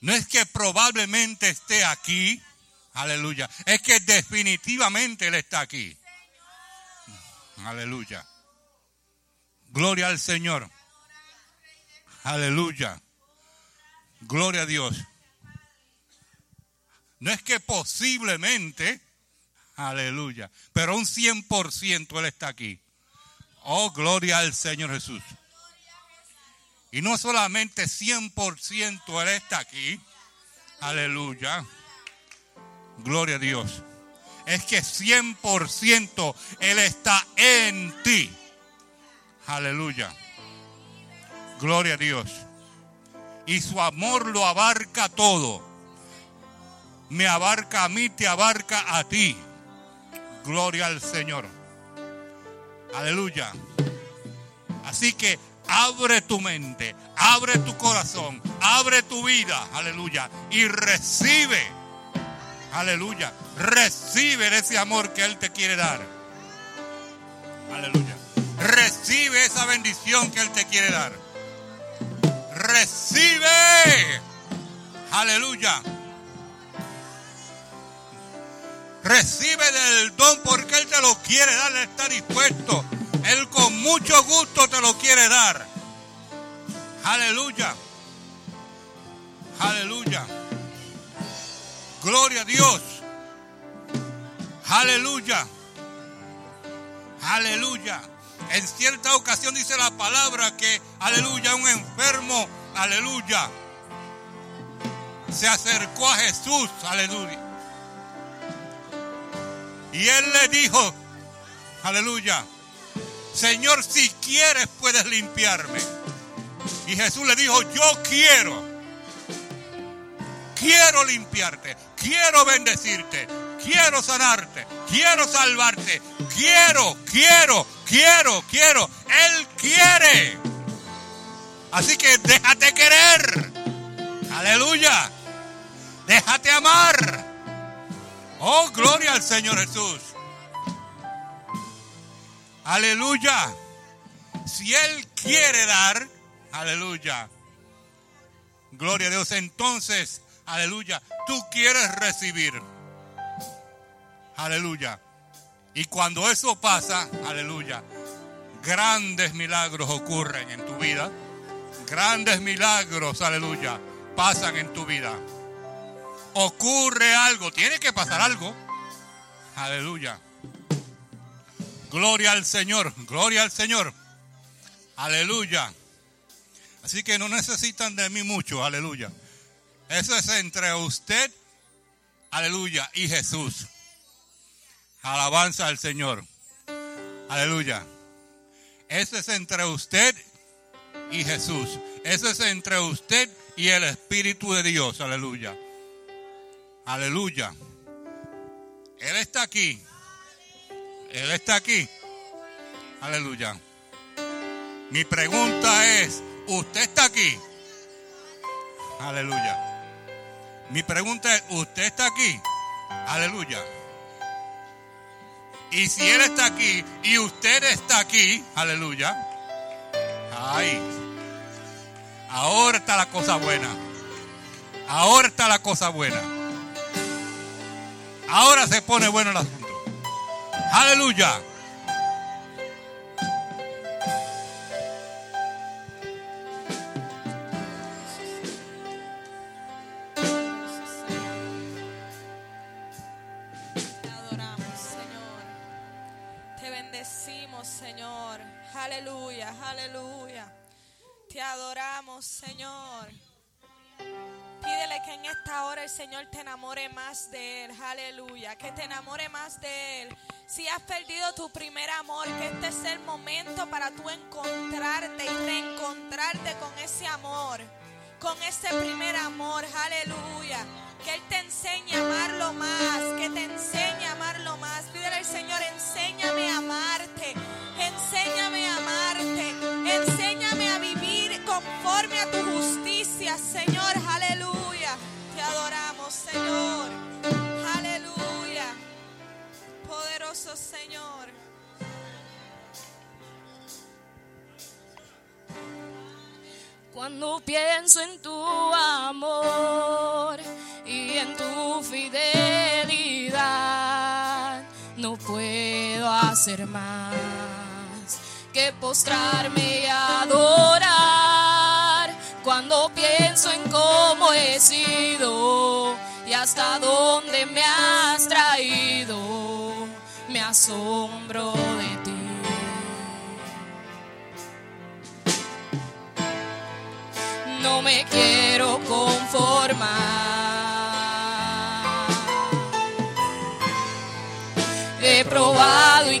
No es que probablemente esté aquí. Aleluya. Es que definitivamente Él está aquí. Aleluya. Gloria al Señor. Aleluya. Gloria a Dios. No es que posiblemente, aleluya, pero un 100% Él está aquí. Oh, gloria al Señor Jesús. Y no solamente 100% Él está aquí. Aleluya. Gloria a Dios. Es que 100% Él está en ti. Aleluya. Gloria a Dios. Y su amor lo abarca todo. Me abarca a mí, te abarca a ti. Gloria al Señor. Aleluya. Así que abre tu mente, abre tu corazón, abre tu vida. Aleluya. Y recibe. Aleluya. Recibe ese amor que Él te quiere dar. Aleluya. Recibe esa bendición que Él te quiere dar. Recibe. Aleluya. Recibe del don porque Él te lo quiere dar, Él está dispuesto. Él con mucho gusto te lo quiere dar. Aleluya. Aleluya. Gloria a Dios. Aleluya. Aleluya. En cierta ocasión dice la palabra que, aleluya, un enfermo, aleluya, se acercó a Jesús, aleluya. Y él le dijo, aleluya, Señor, si quieres puedes limpiarme. Y Jesús le dijo, yo quiero, quiero limpiarte, quiero bendecirte, quiero sanarte, quiero salvarte, quiero, quiero, quiero, quiero. Él quiere. Así que déjate querer. Aleluya. Déjate amar. Oh, gloria al Señor Jesús. Aleluya. Si Él quiere dar, aleluya. Gloria a Dios. Entonces, aleluya, tú quieres recibir. Aleluya. Y cuando eso pasa, aleluya, grandes milagros ocurren en tu vida. Grandes milagros, aleluya, pasan en tu vida. Ocurre algo, tiene que pasar algo. Aleluya. Gloria al Señor, gloria al Señor. Aleluya. Así que no necesitan de mí mucho, aleluya. Eso es entre usted, aleluya, y Jesús. Alabanza al Señor. Aleluya. Eso es entre usted y Jesús. Eso es entre usted y el Espíritu de Dios. Aleluya. Aleluya. Él está aquí. Él está aquí. Aleluya. Mi pregunta es, ¿usted está aquí? Aleluya. Mi pregunta es, ¿usted está aquí? Aleluya. Y si Él está aquí y usted está aquí, aleluya. Ay. Ahora está la cosa buena. Ahora está la cosa buena. Ahora se pone bueno el asunto. Aleluya. Adoramos, Señor. Pídele que en esta hora el Señor te enamore más de Él. Aleluya. Que te enamore más de Él. Si has perdido tu primer amor, que este es el momento para tú encontrarte y reencontrarte con ese amor. Con ese primer amor. Aleluya. Que Él te enseñe a amarlo más. Que te enseñe a amarlo más. Pídele al Señor, enséñame a amarte. Enséñame a amarte. Enséñame conforme a tu justicia, Señor. Aleluya. Te adoramos, Señor. Aleluya. Poderoso Señor. Cuando pienso en tu amor, tu fidelidad. No puedo hacer más que postrarme pienso en cómo he sido y hasta dónde me has traído. Me asombro de ti. No me quiero conformar. He probado y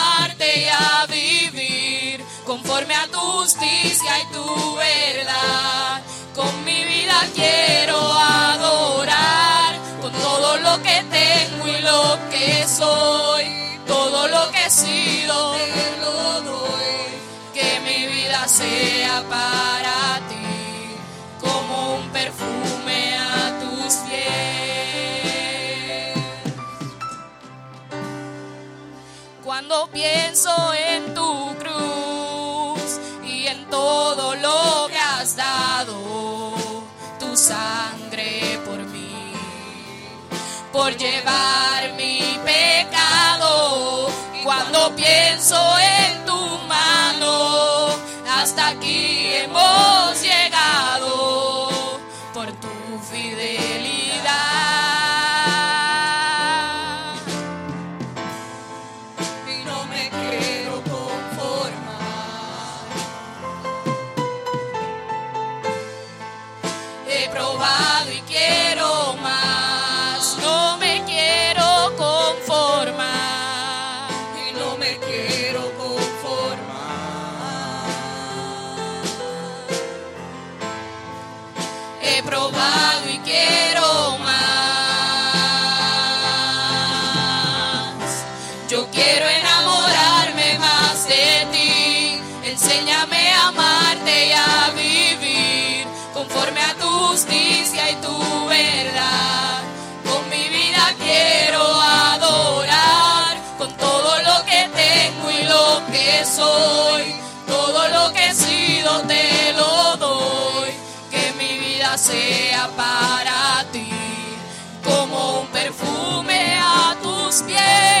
y a vivir a tu justicia y tu verdad. Con mi vida quiero adorar con todo lo que tengo y lo que soy. Todo lo que he sido lo doy. Que mi vida sea para ti como un perfume a tus pies. Cuando pienso en tu cruz todo lo que has dado, tu sangre por mí, por llevar mi pecado. Cuando pienso en tu mano, hasta aquí hemos justicia y tu verdad. Con mi vida quiero adorar con todo lo que tengo y lo que soy. Todo lo que he sido te lo doy. Que mi vida sea para ti como un perfume a tus pies.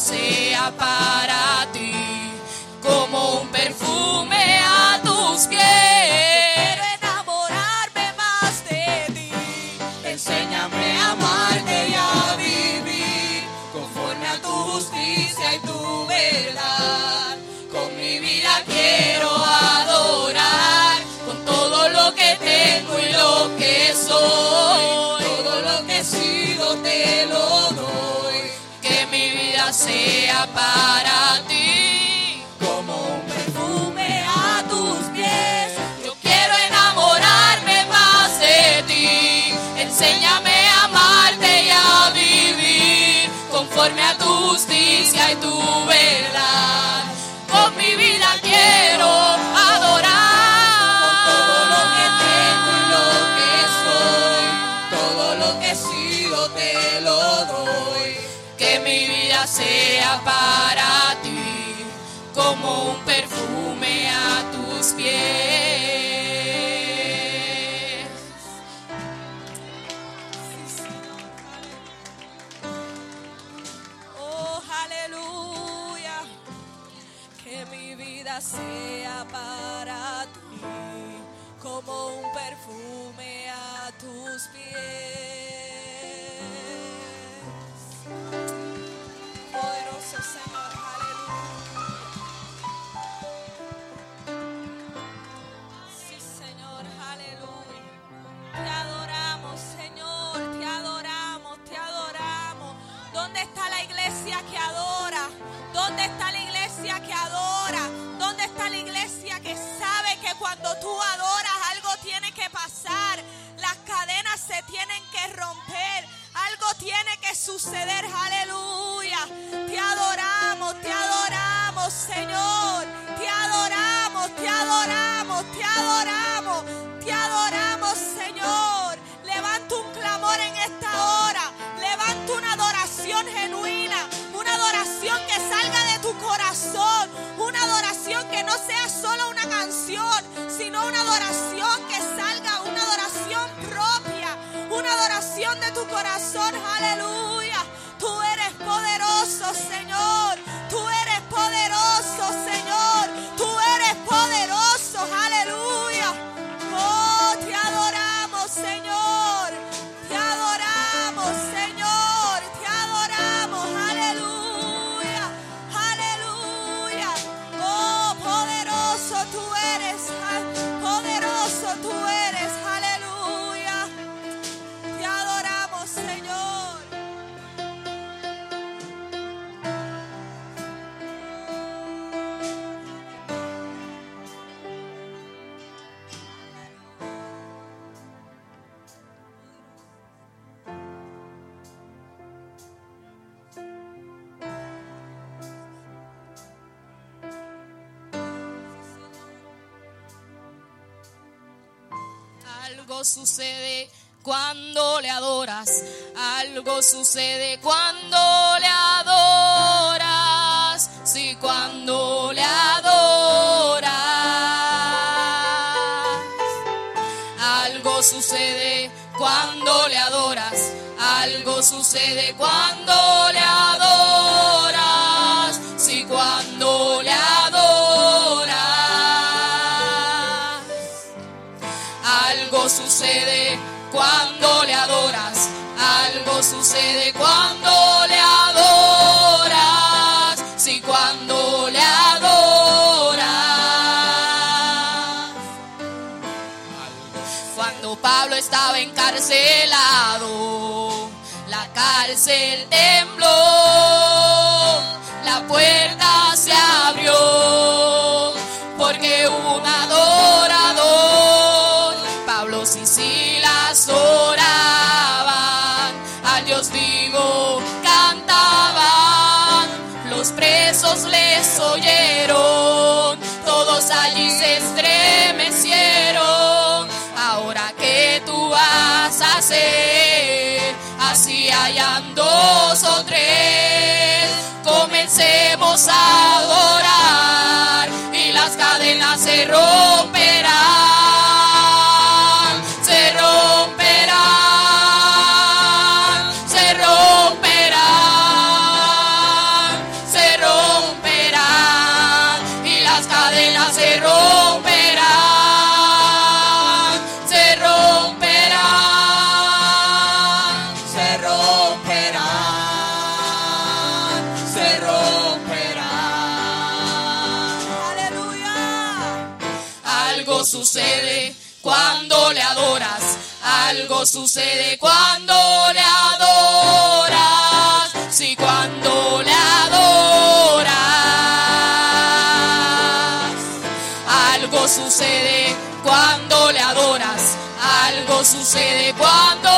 Sea para ti como un perfume a tus pies. Quiero enamorarme más de ti. Enséñame a amarte y a vivir conforme a tu justicia y tu verdad. para ti, como un perfume a tus pies. Yo quiero enamorarme más de ti, enséñame a amarte y a vivir conforme a tu justicia y tu verdad. Sea para ti como un cuando tú adoras algo tiene que pasar? Las cadenas se tienen que romper. Algo tiene que suceder. Aleluya. Te adoramos, te adoramos, Señor. Te adoramos, te adoramos, te adoramos. Te adoramos, Señor. Levanta un clamor en esta hora. Levanta una adoración genuina. Una adoración que salga corazón. Una adoración que no sea solo una canción, sino una adoración que salga, una adoración propia. Una adoración de tu corazón. Aleluya. Tú eres poderoso, Señor. Tú eres poderoso, Señor. Tú eres poderoso. Aleluya. Oh, te adoramos, Señor. Poderoso tú eres. Algo sucede cuando le adoras. Algo sucede cuando le adoras. Sí, cuando le adoras. Algo sucede cuando le adoras. Algo sucede cuando le adoras. Sucede cuando le adoras. Sí, cuando le adoras. Cuando Pablo estaba encarcelado, la cárcel tembló, la puerta se abrió, a sucede cuando le adoras. Algo sucede cuando le adoras. Sí, cuando le adoras. Algo sucede cuando le adoras. Algo sucede cuando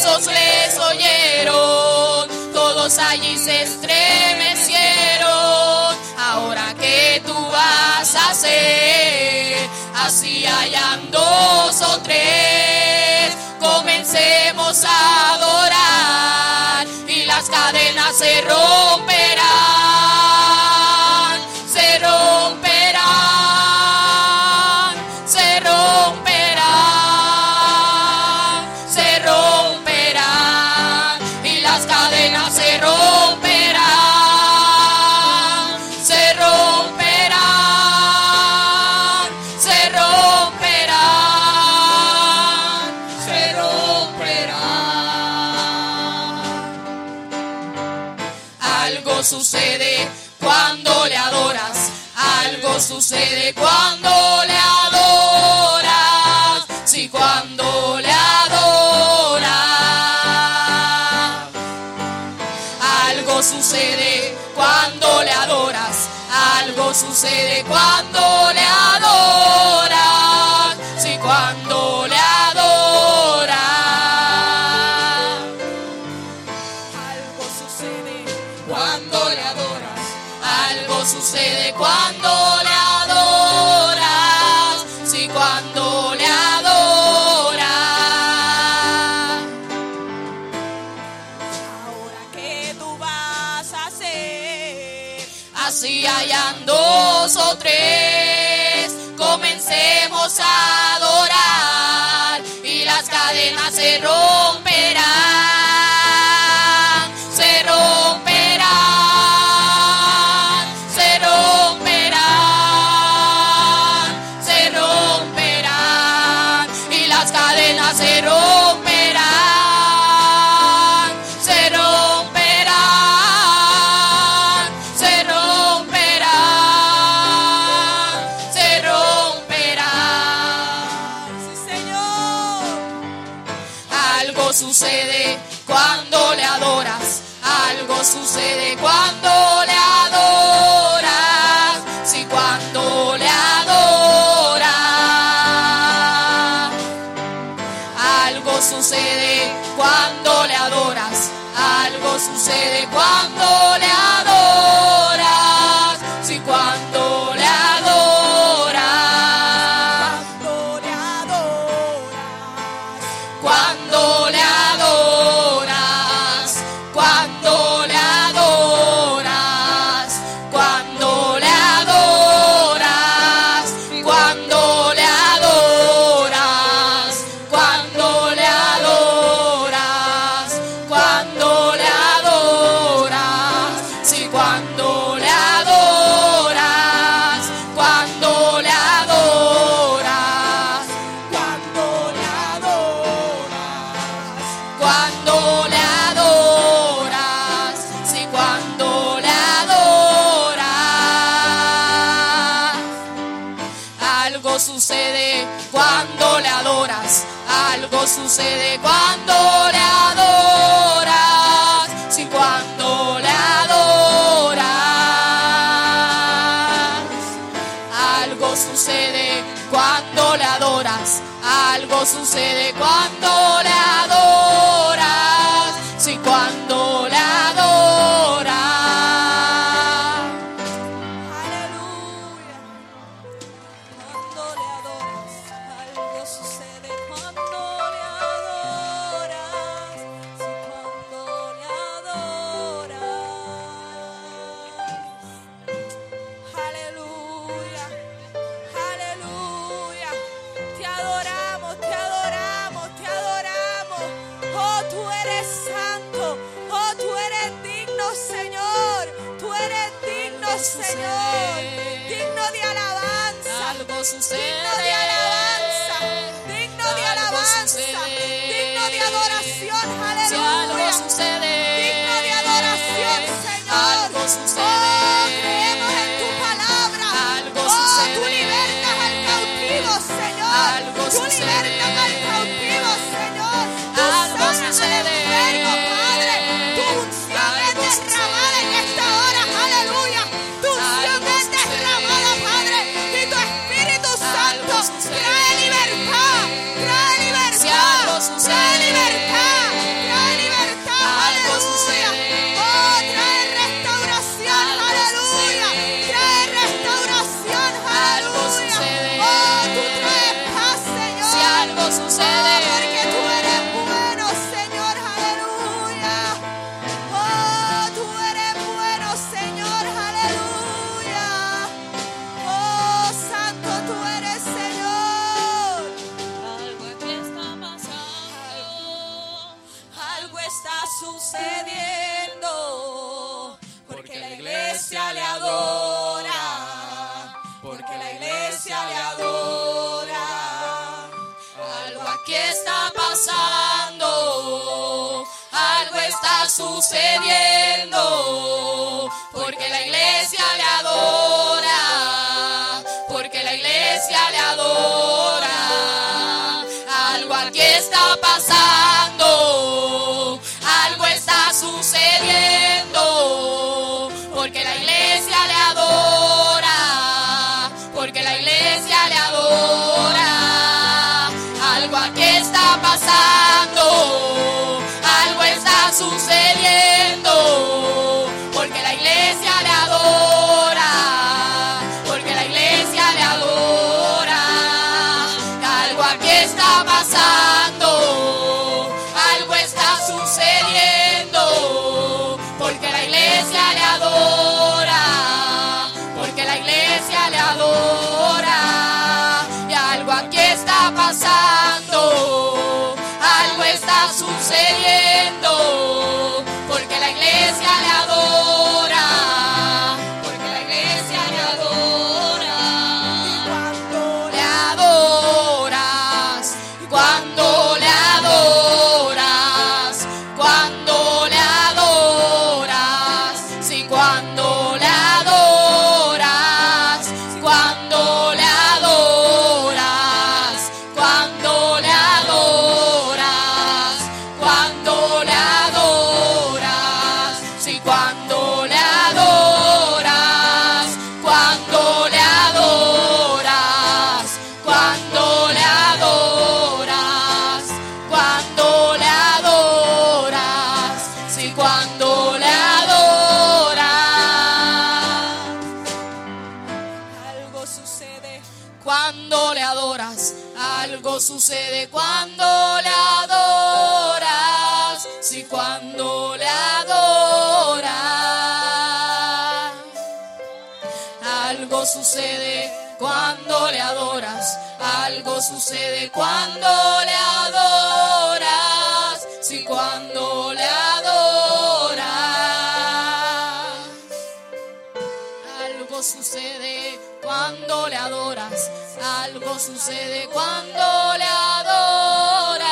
presos les oyeron, todos allí se estremecieron. Ahora que tú vas a hacer, así hayan dos o tres, comencemos a adorar y las cadenas se rompen. sucede cuando le adoras, si cuando le adoras. Algo sucede cuando le adoras, algo sucede cuando le adoras. sei nem qual sucede cuando Santo sucediendo, porque la iglesia le adora, porque la iglesia le adora. Algo aquí está pasando, sucede cuando le adoras. Sí, cuando le adoras. Algo sucede cuando le adoras. Algo sucede cuando le adoras. Algo sucede cuando le adoras.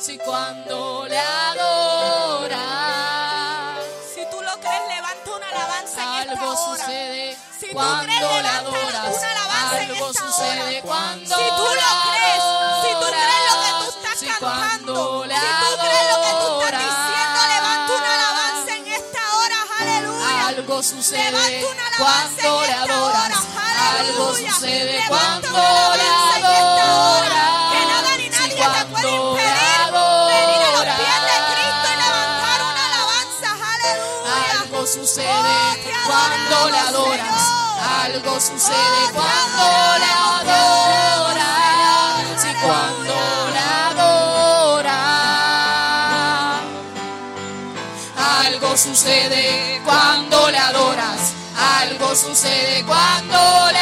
Sí, cuando le adoras. Si tú lo crees, levanta una alabanza en esta Algo hora. sucede Si tú cuando crees, le adoras. una alabanza en Algo esta sucede hora. cuando Si tú le lo crees, si tú crees lo que tú estás Sí, cantando, le si tú crees lo que tú estás diciendo, levanta una alabanza en esta hora, aleluya. Algo sucede Levanta una alabanza cuando en le esta adoras. hora, Algo sucede cuando hora, adoras. Que nada ni nadie te cuando puede impedir venir a los pies de Cristo y levantar una alabanza, aleluya. Algo sucede cuando le adoramos, adoras. Algo sucede cuando te adoras. Señor. cuando le adoras. Algo sucede cuando le adoras. Algo sucede cuando le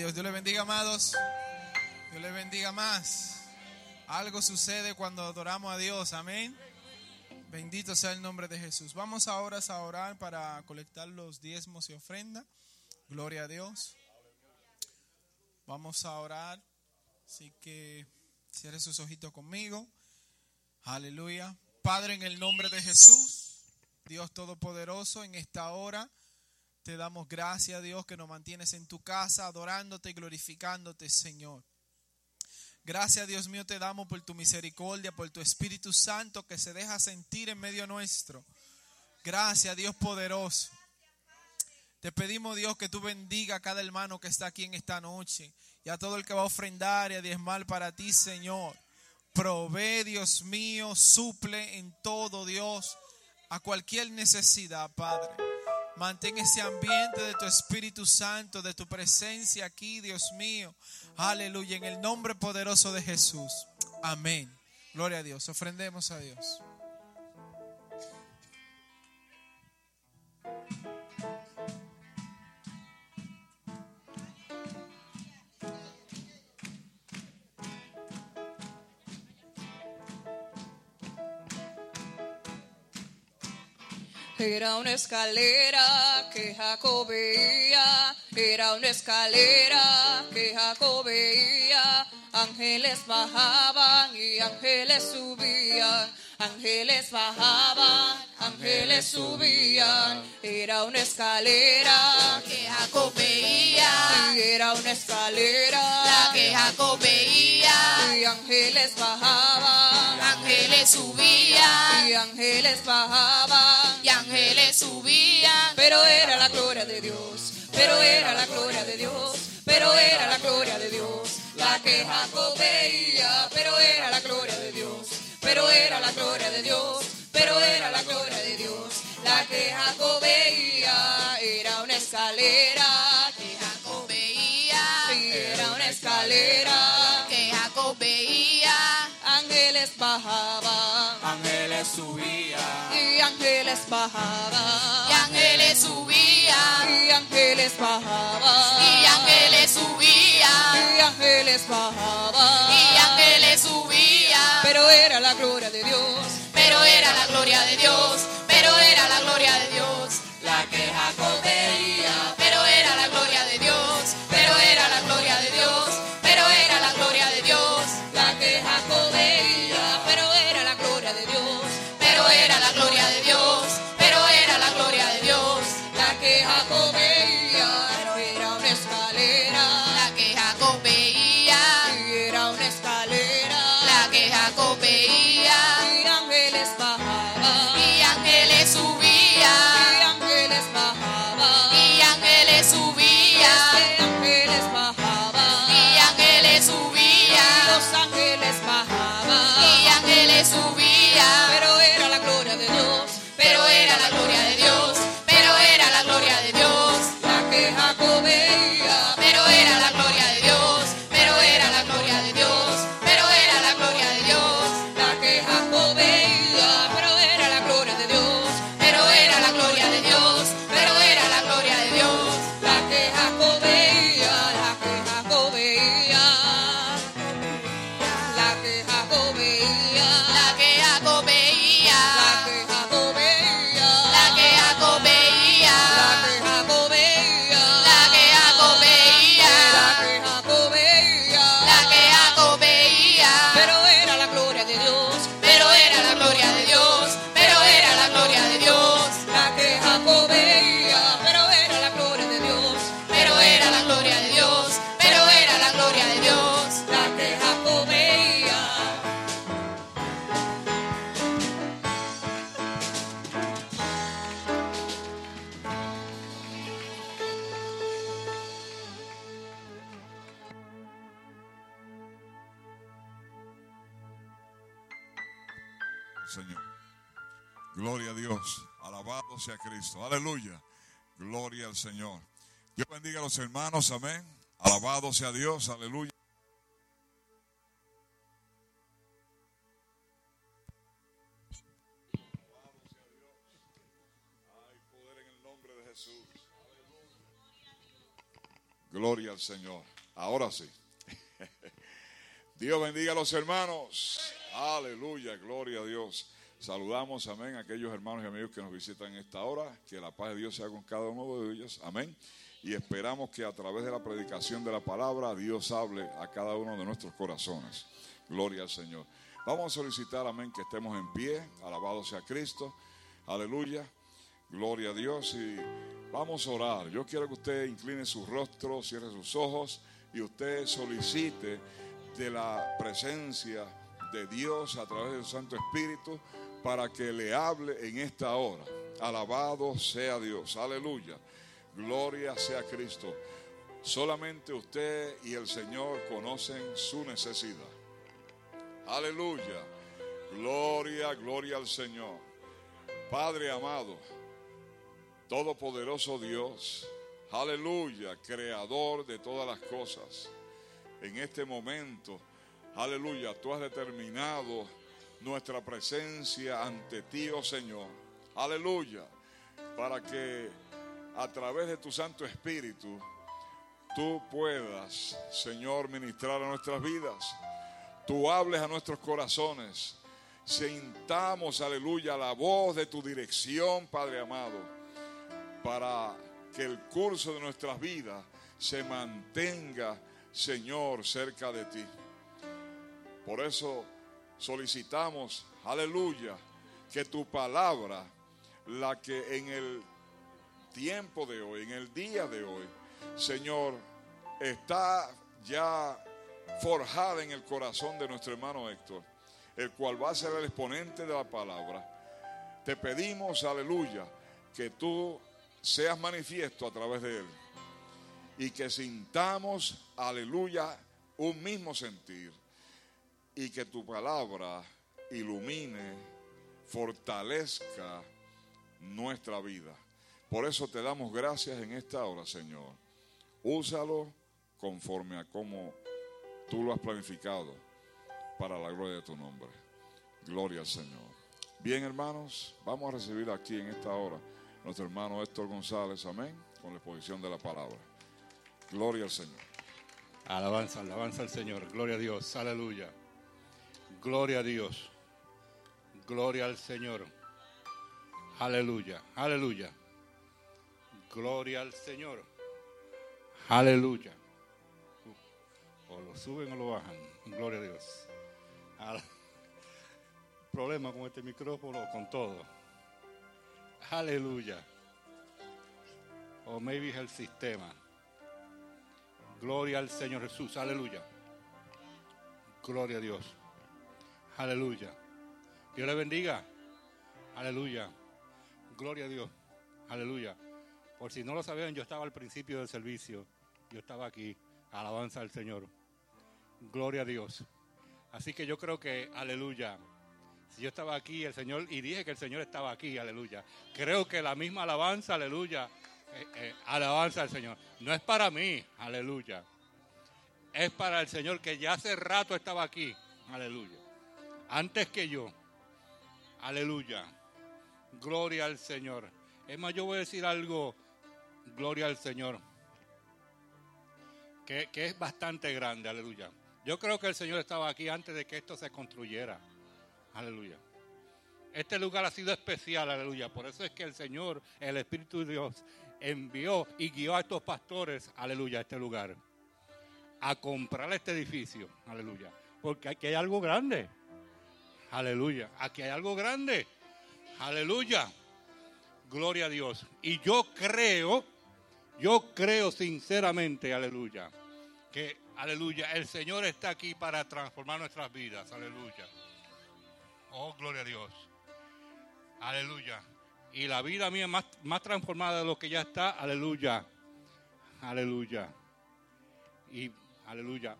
Dios. Dios le bendiga, amados. Dios le bendiga más. Algo sucede cuando adoramos a Dios. Amén. Bendito sea el nombre de Jesús. Vamos ahora a orar para colectar los diezmos y ofrenda. Gloria a Dios. Vamos a orar. Así que cierre sus ojitos conmigo. Aleluya. Padre, en el nombre de Jesús, Dios Todopoderoso, en esta hora te damos gracias, Dios, que nos mantienes en tu casa, adorándote y glorificándote, Señor. Gracias, Dios mío, te damos por tu misericordia, por tu Espíritu Santo que se deja sentir en medio nuestro. Gracias, Dios poderoso. Te pedimos, Dios, que tú bendiga a cada hermano que está aquí en esta noche y a todo el que va a ofrendar y a diezmar para ti, Señor. Provee, Dios mío, suple en todo, Dios, a cualquier necesidad, Padre. Mantén ese ambiente de tu Espíritu Santo, de tu presencia aquí, Dios mío. Aleluya, en el nombre poderoso de Jesús. Amén. Gloria a Dios. Ofrendemos a Dios. Era una escalera que Jacob veía, era una escalera que Jacob veía. Ángeles bajaban y ángeles subían, ángeles bajaban, ángeles subían. Era una escalera que Jacob veía, y era una escalera la que Jacob veía, y ángeles bajaban, ángeles subían, y ángeles bajaban, y ángeles subían, pero era la gloria de Dios, pero era la gloria de Dios, pero era la gloria de Dios, la que Jacob veía, pero era la gloria de Dios, pero era la gloria de Dios, pero era la gloria de Dios, la que Jacob veía, era una escalera, bajaban, Ángeles subían. y ángeles bajaban, y ángeles subían, y ángeles bajaban, y ángeles subían, y ángeles bajaban, y ángeles subían, pero era la gloria de Dios, pero era la gloria de Dios, pero era la gloria de Dios, La que Jacob veía. Aleluya. Gloria al Señor. Dios bendiga a los hermanos. Amén. Alabado sea Dios. Aleluya. En el nombre de Jesús. Gloria al Señor. Ahora sí. Dios bendiga a los hermanos. Aleluya, gloria a Dios. Saludamos, amén, a aquellos hermanos y amigos que nos visitan en esta hora. Que la paz de Dios sea con cada uno de ellos. Amén. Y esperamos que a través de la predicación de la palabra Dios hable a cada uno de nuestros corazones. Gloria al Señor. Vamos a solicitar, amén, que estemos en pie. Alabado sea Cristo. Aleluya. Gloria a Dios. Y vamos a orar. Yo quiero que usted incline su rostro, cierre sus ojos y usted solicite de la presencia de Dios a través del Santo Espíritu para que le hable en esta hora. Alabado sea Dios. Aleluya. Gloria sea Cristo. Solamente usted y el Señor conocen su necesidad. Aleluya. Gloria, gloria al Señor. Padre amado, Todopoderoso Dios, aleluya, creador de todas las cosas. En este momento, aleluya, tú has determinado nuestra presencia ante ti, oh Señor. Aleluya, para que a través de tu Santo Espíritu tú puedas, Señor, ministrar a nuestras vidas. Tú hables a nuestros corazones. Sintamos, aleluya, la voz de tu dirección, Padre amado para que el curso de nuestras vidas se mantenga, Señor, cerca de ti. Por eso solicitamos, aleluya, que tu palabra, la que en el tiempo de hoy, en el día de hoy, Señor, está ya forjada en el corazón de nuestro hermano Héctor, el cual va a ser el exponente de la palabra. Te pedimos, aleluya, que tú seas manifiesto a través de él y que sintamos, aleluya, un mismo sentir y que tu palabra ilumine, fortalezca nuestra vida. Por eso te damos gracias en esta hora, Señor. Úsalo conforme a como tú lo has planificado para la gloria de tu nombre. Gloria al Señor. Bien, hermanos, vamos a recibir aquí en esta hora nuestro hermano Héctor González, amén, con la exposición de la palabra. Gloria al Señor. Alabanza, alabanza al Señor. Gloria a Dios. Aleluya. Gloria a Dios. Gloria al Señor. Aleluya. Aleluya. Gloria al Señor. Aleluya. O lo suben o lo bajan. Gloria a Dios. Problema con este micrófono, con todo. Aleluya. O maybe es el sistema. Gloria al Señor Jesús. Aleluya. Gloria a Dios. Aleluya. Dios le bendiga. Aleluya. Gloria a Dios. Aleluya. Por si no lo sabían, yo estaba al principio del servicio. Yo estaba aquí. Alabanza al Señor. Gloria a Dios. Así que yo creo que, aleluya. Si yo estaba aquí, el Señor, y dije que el Señor estaba aquí, aleluya. Creo que la misma alabanza, aleluya, eh, eh, alabanza al Señor. No es para mí, aleluya. Es para el Señor que ya hace rato estaba aquí, aleluya. Antes que yo, aleluya. Gloria al Señor. Es más, yo voy a decir algo, gloria al Señor, que, que es bastante grande, aleluya. Yo creo que el Señor estaba aquí antes de que esto se construyera. Aleluya. Este lugar ha sido especial, aleluya. Por eso es que el Señor, el Espíritu de Dios, envió y guió a estos pastores, aleluya, a este lugar. A comprar este edificio, aleluya. Porque aquí hay algo grande. Aleluya. Aquí hay algo grande. Aleluya. Gloria a Dios. Y yo creo, yo creo sinceramente, aleluya, que, aleluya, el Señor está aquí para transformar nuestras vidas. Aleluya. Oh, gloria a Dios. Aleluya. Y la vida mía más, más transformada de lo que ya está. Aleluya. Aleluya. Y aleluya.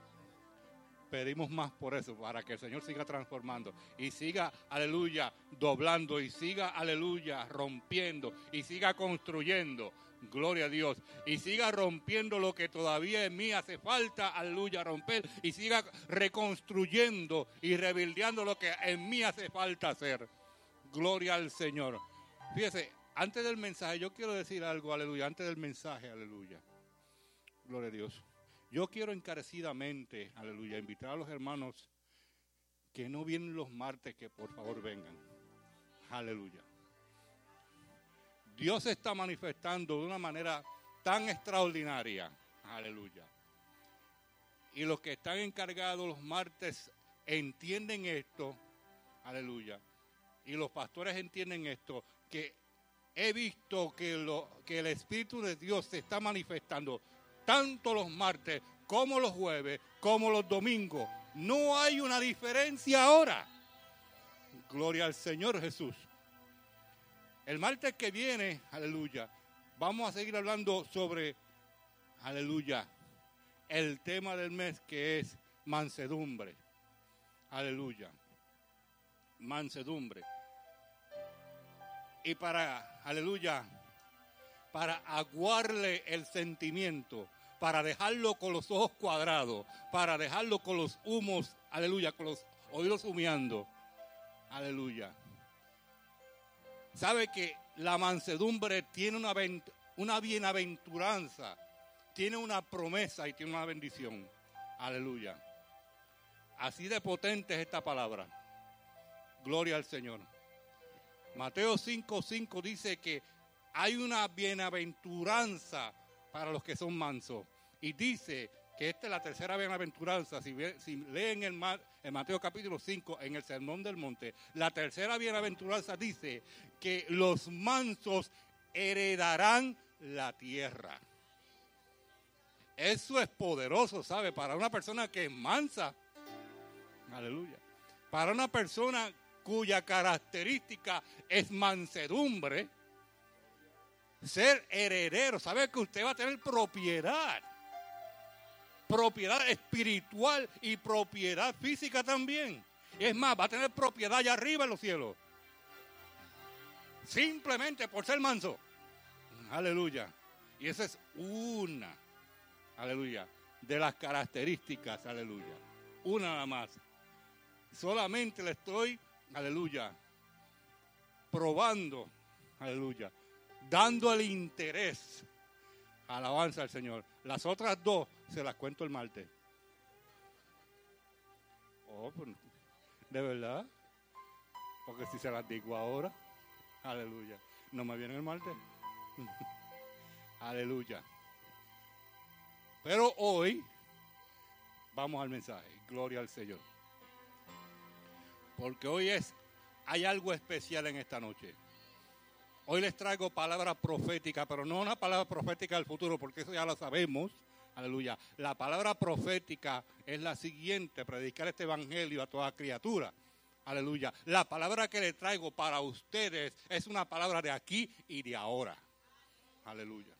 Pedimos más por eso, para que el Señor siga transformando y siga, aleluya, doblando y siga, aleluya, rompiendo y siga construyendo. Gloria a Dios. Y siga rompiendo lo que todavía en mí hace falta, aleluya, romper. Y siga reconstruyendo y rebildeando lo que en mí hace falta hacer. Gloria al Señor. Fíjese, antes del mensaje, yo quiero decir algo, aleluya, antes del mensaje, aleluya. Gloria a Dios. Yo quiero encarecidamente, aleluya, invitar a los hermanos que no vienen los martes, que por favor vengan. Aleluya. Dios se está manifestando de una manera tan extraordinaria. Aleluya. Y los que están encargados los martes entienden esto. Aleluya. Y los pastores entienden esto, que he visto que, lo, que el Espíritu de Dios se está manifestando tanto los martes como los jueves, como los domingos. No hay una diferencia ahora. Gloria al Señor Jesús. El martes que viene, aleluya, vamos a seguir hablando sobre, aleluya, el tema del mes que es mansedumbre. Aleluya. Mansedumbre. Y para, aleluya, para aguarle el sentimiento, para dejarlo con los ojos cuadrados, para dejarlo con los humos, aleluya, con los oídos humeando. Aleluya. Sabe que la mansedumbre tiene una, una bienaventuranza, tiene una promesa y tiene una bendición. Aleluya. Así de potente es esta palabra. Gloria al Señor. Mateo 5:5 dice que hay una bienaventuranza para los que son mansos. Y dice que esta es la tercera bienaventuranza. Si, leen el, Mateo capítulo 5, en el Sermón del Monte, la tercera bienaventuranza dice que los mansos heredarán la tierra. Eso es poderoso, ¿sabe? Para una persona que es mansa. Aleluya. Para una persona cuya característica es mansedumbre, ser heredero, sabe que usted va a tener propiedad, propiedad espiritual y propiedad física también. Es más, va a tener propiedad allá arriba en los cielos. Simplemente por ser manso. Aleluya. Y esa es una, aleluya, de las características, aleluya. Una nada más. Solamente le estoy, aleluya, probando, aleluya, dando el interés. Alabanza al Señor. Las otras dos se las cuento el martes. Oh, pues, de verdad. Porque si se las digo ahora, aleluya, no me viene el martes. aleluya. Pero hoy vamos al mensaje. Gloria al Señor. Porque hoy es, hay algo especial en esta noche. Hoy les traigo palabra profética, pero no una palabra profética del futuro, porque eso ya lo sabemos. Aleluya. La palabra profética es la siguiente, predicar este evangelio a toda criatura. Aleluya. La palabra que le traigo para ustedes es una palabra de aquí y de ahora. Aleluya.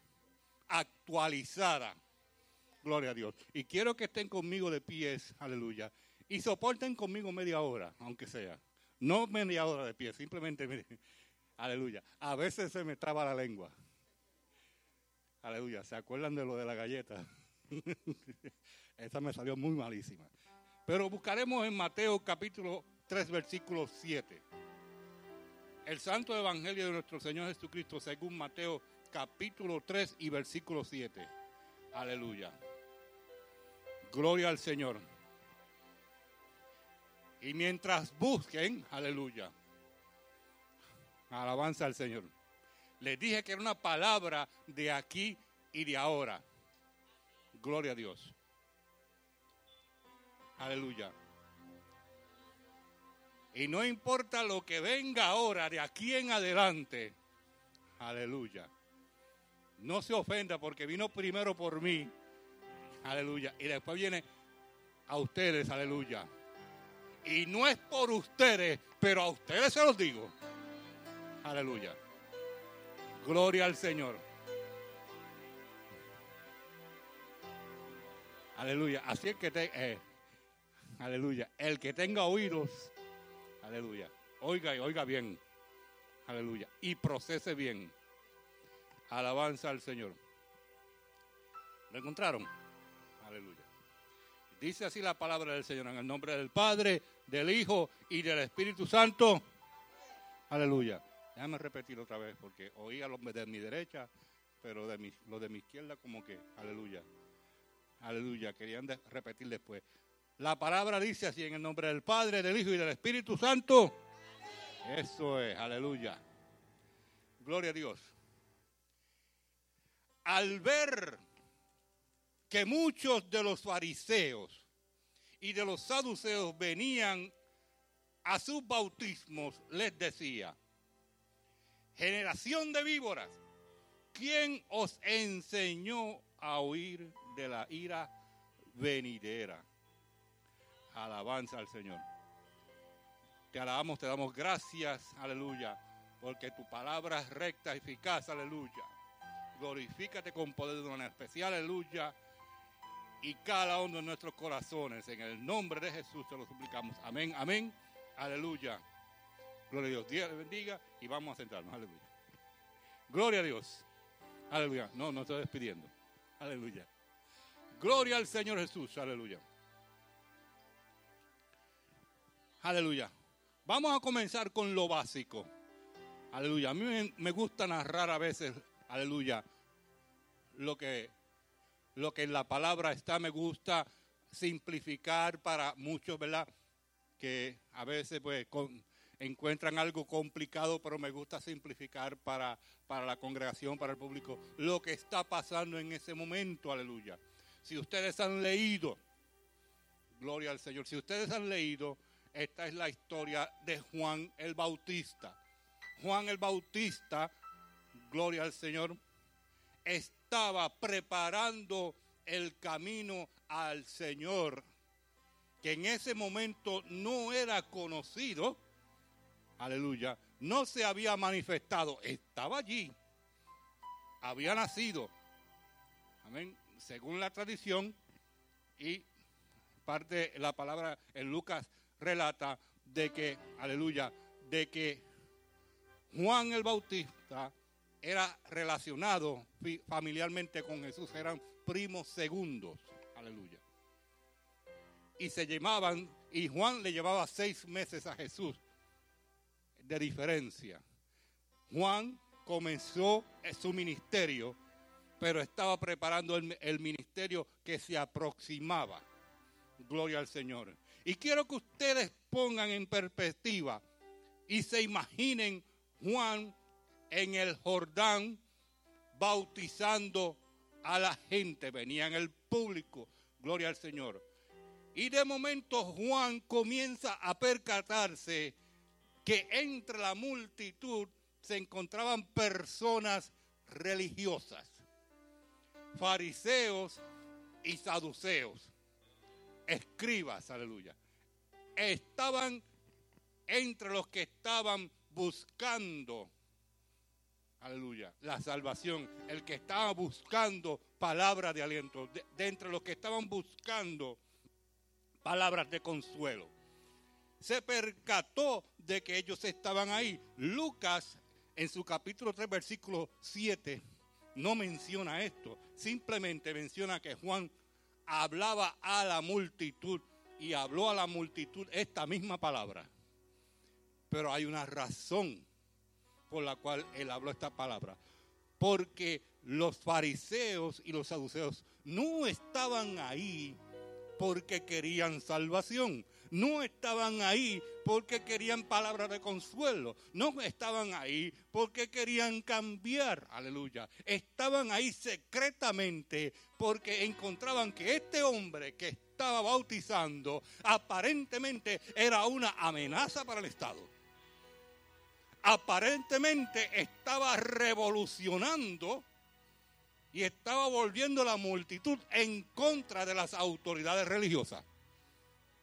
Actualizada. Gloria a Dios. Y quiero que estén conmigo de pies. Aleluya. Y soporten conmigo media hora, aunque sea. No media hora de pie, simplemente Aleluya. A veces se me traba la lengua. Aleluya. ¿Se acuerdan de lo de la galleta? Esa me salió muy malísima. Pero buscaremos en Mateo capítulo 3, versículo 7. El Santo Evangelio de nuestro Señor Jesucristo según Mateo capítulo 3 y versículo 7. Aleluya. Gloria al Señor. Y mientras busquen, aleluya, Alabanza al Señor. Les dije que era una palabra de aquí y de ahora. Gloria a Dios. Aleluya. Y no importa lo que venga ahora, de aquí en adelante. Aleluya. No se ofenda porque vino primero por mí. Aleluya. Y después viene a ustedes. Aleluya. Y no es por ustedes, pero a ustedes se los digo. Aleluya. Gloria al Señor. Aleluya. Así es que te, eh, aleluya. El que tenga oídos, aleluya. Oiga y oiga bien. Aleluya. Y procese bien. Alabanza al Señor. ¿Lo encontraron? Aleluya. Dice así la palabra del Señor en el nombre del Padre, del Hijo y del Espíritu Santo. Aleluya. Déjame repetir otra vez porque oía los de mi derecha, pero de mi, los de mi izquierda como que, aleluya. Aleluya, querían repetir después. La palabra dice así en el nombre del Padre, del Hijo y del Espíritu Santo. Eso es, aleluya. Gloria a Dios. Al ver que muchos de los fariseos y de los saduceos venían a sus bautismos, les decía, generación de víboras, ¿quién os enseñó a huir de la ira venidera? Alabanza al Señor. Te alabamos, te damos gracias, aleluya, porque tu palabra es recta, eficaz, aleluya. Glorifícate con poder de una especial, aleluya. Y cada uno de nuestros corazones, en el nombre de Jesús te lo suplicamos. Amén, amén, aleluya. Gloria a Dios. Dios bendiga y vamos a sentarnos, aleluya. Gloria a Dios. Aleluya. No, no estoy despidiendo. Aleluya. Gloria al Señor Jesús, aleluya. Aleluya. Vamos a comenzar con lo básico. Aleluya. A mí me, me gusta narrar a veces, aleluya, lo que, lo que en la palabra está. Me gusta simplificar para muchos, ¿verdad? Que a veces pues con- encuentran algo complicado, pero me gusta simplificar para, para la congregación, para el público, lo que está pasando en ese momento, aleluya. Si ustedes han leído, gloria al Señor, si ustedes han leído, esta es la historia de Juan el Bautista. Juan el Bautista, gloria al Señor, estaba preparando el camino al Señor, que en ese momento no era conocido, aleluya, no se había manifestado, estaba allí, había nacido, amén, según la tradición, y parte la palabra en Lucas relata de que, aleluya, de que Juan el Bautista era relacionado familiarmente con Jesús, eran primos segundos, aleluya. Y se llamaban, y Juan le llevaba seis meses a Jesús de diferencia. Juan comenzó su ministerio, pero estaba preparando el ministerio que se aproximaba. Gloria al Señor. Y quiero que ustedes pongan en perspectiva y se imaginen Juan en el Jordán bautizando a la gente. Venía en el público. Gloria al Señor. Y de momento Juan comienza a percatarse que entre la multitud se encontraban personas religiosas, fariseos y saduceos, escribas, aleluya. Estaban entre los que estaban buscando, aleluya, la salvación, el que estaba buscando palabras de aliento, de entre los que estaban buscando palabras de consuelo se percató de que ellos estaban ahí. Lucas, en su capítulo 3, versículo 7, no menciona esto. Simplemente menciona que Juan hablaba a la multitud y habló a la multitud esta misma palabra. Pero hay una razón por la cual él habló esta palabra. Porque los fariseos y los saduceos no estaban ahí porque querían salvación. No estaban ahí porque querían palabras de consuelo. No estaban ahí porque querían cambiar. Aleluya. Estaban ahí secretamente porque encontraban que este hombre que estaba bautizando aparentemente era una amenaza para el Estado. Aparentemente estaba revolucionando y estaba volviendo la multitud en contra de las autoridades religiosas.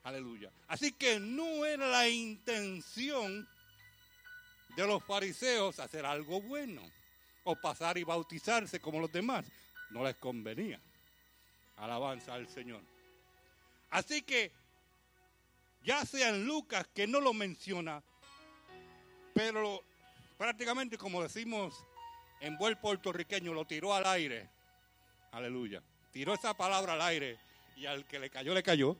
Aleluya. Así que no era la intención de los fariseos hacer algo bueno o pasar y bautizarse como los demás. No les convenía. Alabanza al Señor. Así que, ya sea en Lucas, que no lo menciona, pero prácticamente como decimos en buen puertorriqueño, lo tiró al aire. Aleluya. Tiró esa palabra al aire y al que le cayó, le cayó.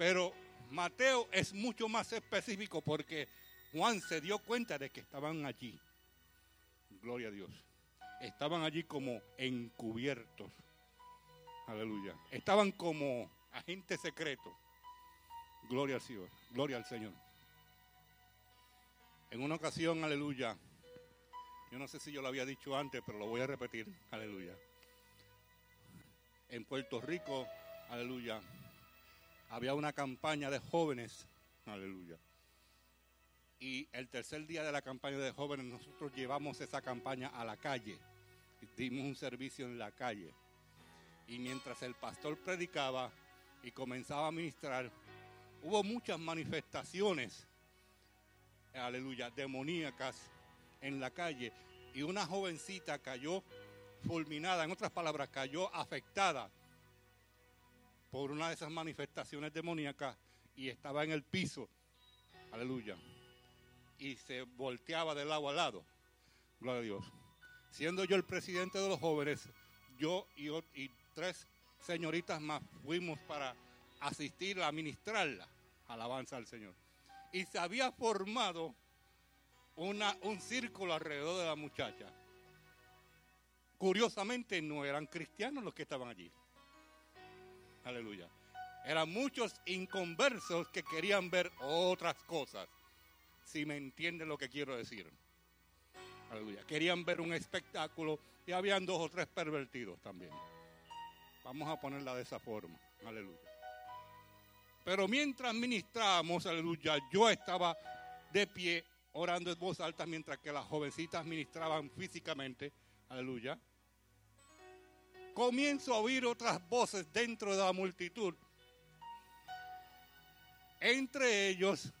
Pero Mateo es mucho más específico porque Juan se dio cuenta de que estaban allí. Gloria a Dios. Estaban allí como encubiertos. Aleluya. Estaban como agentes secretos. Gloria al Señor. Gloria al Señor. En una ocasión, aleluya. Yo no sé si yo lo había dicho antes, pero lo voy a repetir. Aleluya. En Puerto Rico, aleluya, había una campaña de jóvenes. Aleluya. Y el tercer día de la campaña de jóvenes, nosotros llevamos esa campaña a la calle. Dimos un servicio en la calle. Y mientras el pastor predicaba y comenzaba a ministrar, hubo muchas manifestaciones, aleluya, demoníacas en la calle. Y una jovencita cayó fulminada, en otras palabras, cayó afectada por una de esas manifestaciones demoníacas y estaba en el piso, aleluya, y se volteaba de lado a lado, gloria a Dios. Siendo yo el presidente de los jóvenes, yo y, tres señoritas más fuimos para asistir a ministrarla, alabanza al Señor. Y se había formado una, un círculo alrededor de la muchacha. Curiosamente no eran cristianos los que estaban allí. Aleluya. Eran muchos inconversos que querían ver otras cosas. Si me entienden lo que quiero decir. Aleluya. Querían ver un espectáculo y habían dos o tres pervertidos también. Vamos a ponerla de esa forma. Aleluya. Pero mientras ministrábamos, aleluya, yo estaba de pie orando en voz alta mientras que las jovencitas ministraban físicamente. Aleluya. Comienzo a oír otras voces dentro de la multitud. Entre ellos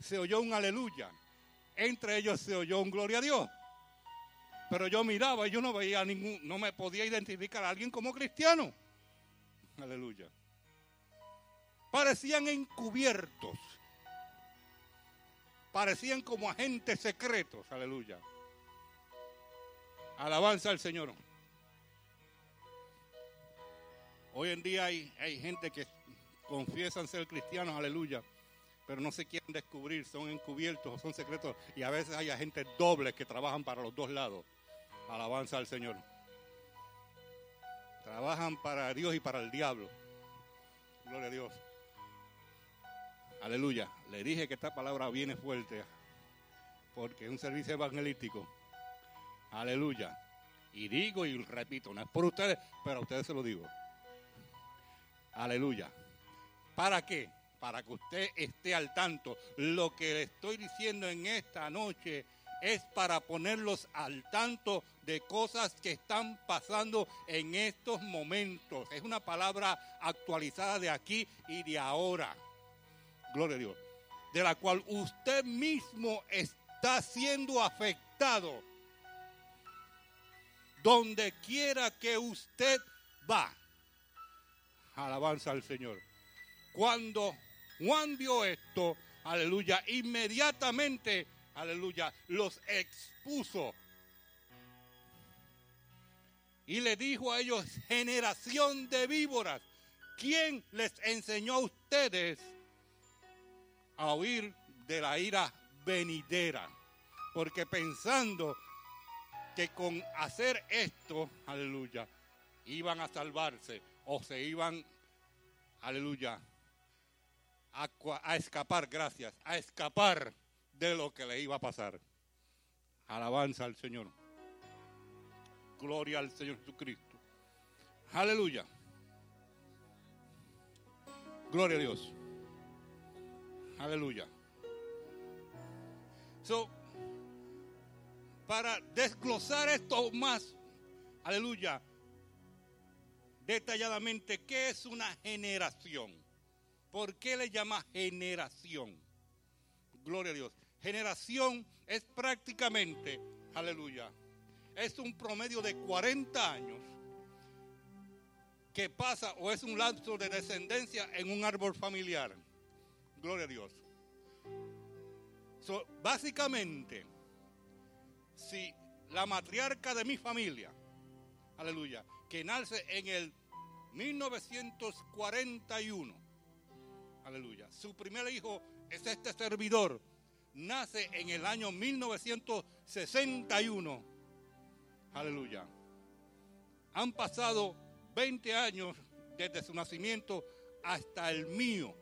se oyó un aleluya. Entre ellos se oyó un gloria a Dios. Pero yo miraba y yo no veía ningún, no me podía identificar a alguien como cristiano. Aleluya. Parecían encubiertos. Parecían como agentes secretos. Aleluya. Alabanza al Señor. Hoy en día hay, hay gente que confiesan ser cristianos, aleluya, pero no se quieren descubrir, son encubiertos o son secretos. Y a veces hay agentes dobles que trabajan para los dos lados. Alabanza al Señor. Trabajan para Dios y para el diablo. Gloria a Dios. Aleluya. Le dije que esta palabra viene fuerte porque es un servicio evangelístico. Aleluya. Y digo y repito, no es por ustedes, pero a ustedes se lo digo. Aleluya. ¿Para qué? Para que usted esté al tanto. Lo que le estoy diciendo en esta noche es para ponerlos al tanto de cosas que están pasando en estos momentos. Es una palabra actualizada de aquí y de ahora. Gloria a Dios. De la cual usted mismo está siendo afectado. Donde quiera que usted va. Alabanza al Señor. Cuando Juan vio esto, aleluya, inmediatamente, aleluya, los expuso. Y le dijo a ellos, generación de víboras, ¿quién les enseñó a ustedes a huir de la ira venidera? Porque pensando que con hacer esto, aleluya, iban a salvarse o se iban, aleluya, a, a escapar, gracias, a escapar de lo que le iba a pasar. Alabanza al Señor. Gloria al Señor Jesucristo. Aleluya. Gloria a Dios. Aleluya. So, para desglosar esto más, aleluya, detalladamente qué es una generación. ¿Por qué le llama generación? Gloria a Dios. Generación es prácticamente, aleluya, es un promedio de 40 años que pasa o es un lapso de descendencia en un árbol familiar. Gloria a Dios. So, básicamente, si la matriarca de mi familia, aleluya, que nace en el 1941, aleluya, su primer hijo es este servidor, nace en el año 1961, aleluya. Han pasado 20 años desde su nacimiento hasta el mío.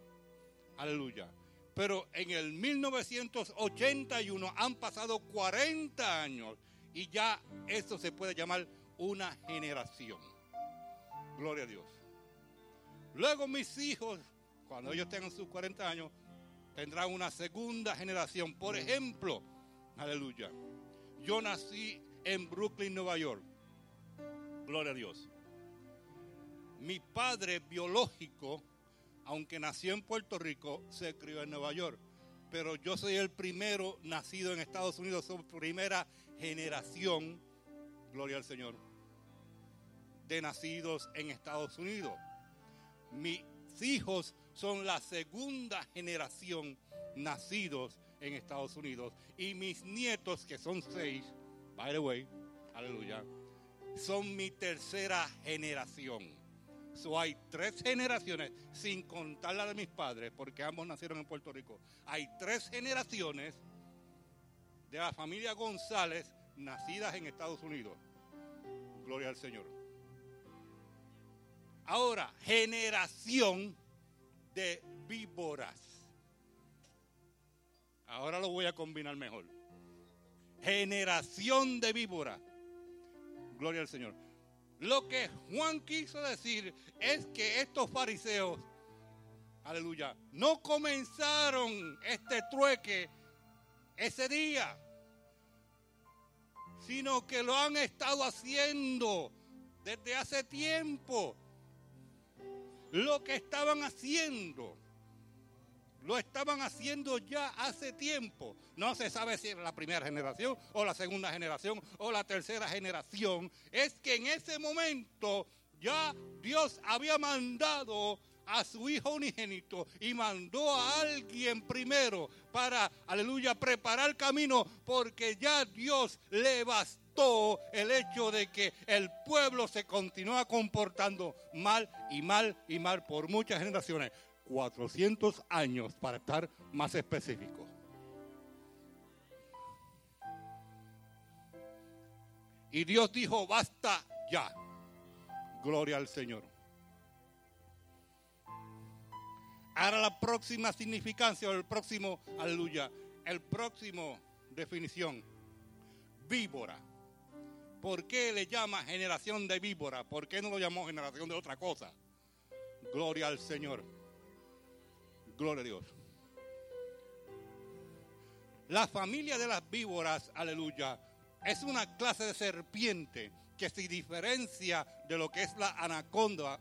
Aleluya. Pero en el 1981 han pasado 40 años y ya eso se puede llamar una generación. Gloria a Dios. Luego mis hijos, cuando ellos tengan sus 40 años, tendrán una segunda generación. Por ejemplo, aleluya. Yo nací en Brooklyn, Nueva York. Gloria a Dios. Mi padre biológico, aunque nació en Puerto Rico, se crió en Nueva York. Pero yo soy el primero nacido en Estados Unidos, soy primera generación, gloria al Señor, de nacidos en Estados Unidos. Mis hijos son la segunda generación nacidos en Estados Unidos. Y mis nietos, que son seis, by the way, aleluya, son mi tercera generación. So hay tres generaciones, sin contar la de mis padres, porque ambos nacieron en Puerto Rico. Hay tres generaciones de la familia González nacidas en Estados Unidos. Gloria al Señor. Ahora, generación de víboras. Ahora lo voy a combinar mejor. Generación de víboras. Gloria al Señor. Lo que Juan quiso decir es que estos fariseos, aleluya, no comenzaron este trueque ese día, sino que lo han estado haciendo desde hace tiempo. Lo que estaban haciendo, lo estaban haciendo ya hace tiempo. No se sabe si era la primera generación o la segunda generación o la tercera generación. Es que en ese momento ya Dios había mandado a su hijo unigénito y mandó a alguien primero para, aleluya, preparar camino porque ya Dios le bastó el hecho de que el pueblo se continúa comportando mal y mal y mal por muchas generaciones. 400 años para estar más específico. Y Dios dijo, basta ya. Gloria al Señor. Ahora la próxima significancia o el próximo, aleluya, el próximo definición, víbora. ¿Por qué le llama generación de víbora? ¿Por qué no lo llamó generación de otra cosa? Gloria al Señor. Gloria a Dios. La familia de las víboras, aleluya, es una clase de serpiente que se diferencia de lo que es la anaconda